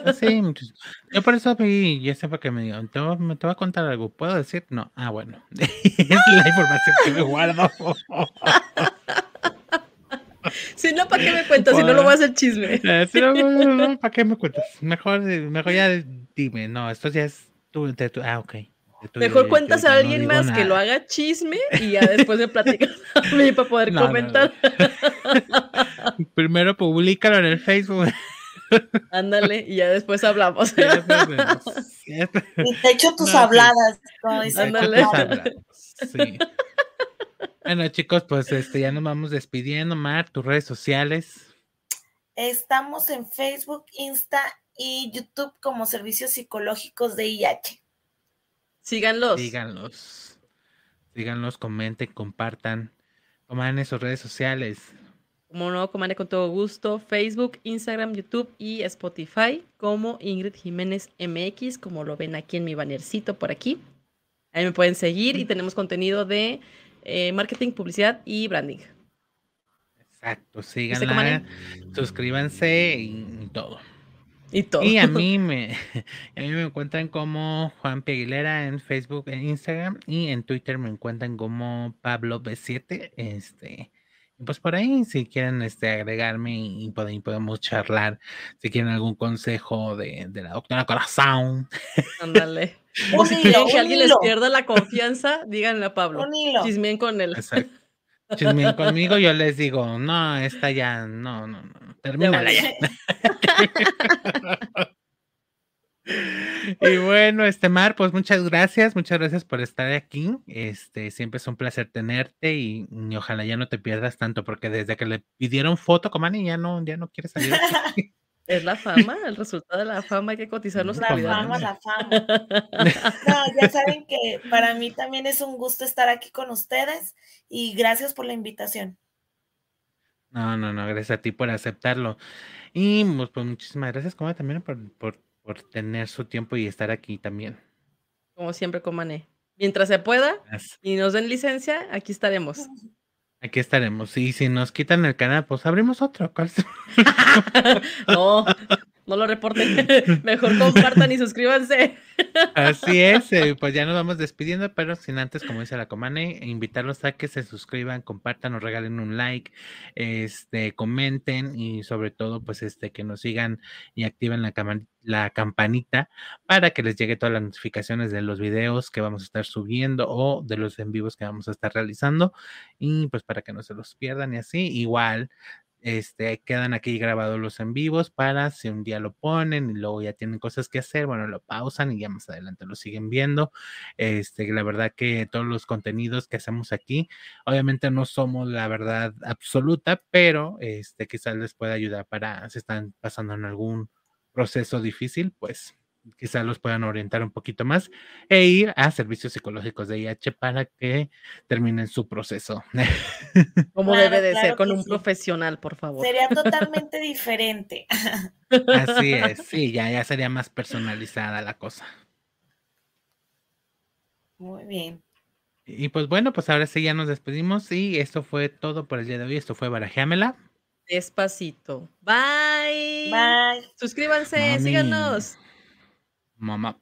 así. Yo por eso vi, ya sé que me digan, te, voy, te voy a contar algo, ¿puedo decir? No, ah, bueno. es la información que me guardo. Si no, ¿para qué me cuentas? Si no lo voy a hacer chisme. Si no, ¿para qué me cuentas? Mejor, mejor ya dime, no, esto ya es tú, ah, ok. Mejor cuentas a alguien más que lo haga chisme y ya después me platicas a mí para poder comentar. Primero públicalo en el Facebook. Ándale, y ya después hablamos. te echo tus habladas. Ándale. Sí. Bueno, chicos, pues este ya nos vamos despidiendo. Mar, tus redes sociales. Estamos en Facebook, Insta y YouTube como Servicios Psicológicos de IH. Síganlos. Síganlos. Síganlos, comenten, compartan. Coman en sus redes sociales. Como no, comande con todo gusto. Facebook, Instagram, YouTube y Spotify como Ingrid Jiménez MX, como lo ven aquí en mi bannercito por aquí. Ahí me pueden seguir y tenemos contenido de eh, marketing, publicidad y branding. Exacto, síganla, suscríbanse y todo. Y todo. Y a mí me, a mí me encuentran como Juan P. Aguilera en Facebook, en Instagram y en Twitter me encuentran como Pablo B7. Este, pues por ahí, si quieren este, agregarme y, podemos charlar, si quieren algún consejo de, de la doctora Corazón. Ándale. o si quieren que alguien les pierda la confianza, díganle a Pablo. Chismeen con él. Exacto. Chismeen conmigo, yo les digo, no, esta ya, no, no, no, termínala ya. y bueno, este Mar, pues muchas gracias, muchas gracias por estar aquí. Este, siempre es un placer tenerte y, ojalá ya no te pierdas tanto, porque desde que le pidieron foto, Comani, ya no, ya no quiere salir. Es la fama, el resultado de la fama, hay que cotizarnos La fama, la fama. No, ya saben que para mí también es un gusto estar aquí con ustedes y gracias por la invitación. No, no, no, gracias a ti por aceptarlo. Y pues, pues muchísimas gracias, como también por, por por tener su tiempo y estar aquí también. Como siempre, Comane. Mientras se pueda y nos den licencia, aquí estaremos. Aquí estaremos. Y si nos quitan el canal, pues abrimos otro. no, no lo reporten. Mejor compartan y suscríbanse. Así es, eh, pues ya nos vamos despidiendo, pero sin antes, como dice la Comane, invitarlos a que se suscriban, compartan, nos regalen un like, este, comenten y sobre todo, pues este, que nos sigan y activen la, la campanita para que les llegue todas las notificaciones de los videos que vamos a estar subiendo o de los en vivos que vamos a estar realizando y pues para que no se los pierdan y así, igual este, quedan aquí grabados los en vivos para si un día lo ponen y luego ya tienen cosas que hacer, bueno, lo pausan y ya más adelante lo siguen viendo. Este, la verdad que todos los contenidos que hacemos aquí, obviamente no somos la verdad absoluta, pero este, quizás les pueda ayudar para si están pasando en algún proceso difícil, pues quizás los puedan orientar un poquito más e ir a servicios psicológicos de IH para que terminen su proceso. Como debe de ser, con un profesional, por favor. Sería totalmente diferente. Así es, sí, ya, ya sería más personalizada la cosa. Muy bien. Y pues bueno, pues ahora sí ya nos despedimos y esto fue todo por el día de hoy. Esto fue Barajeamela. Despacito. Bye. Bye. Suscríbanse, síganos. mom up.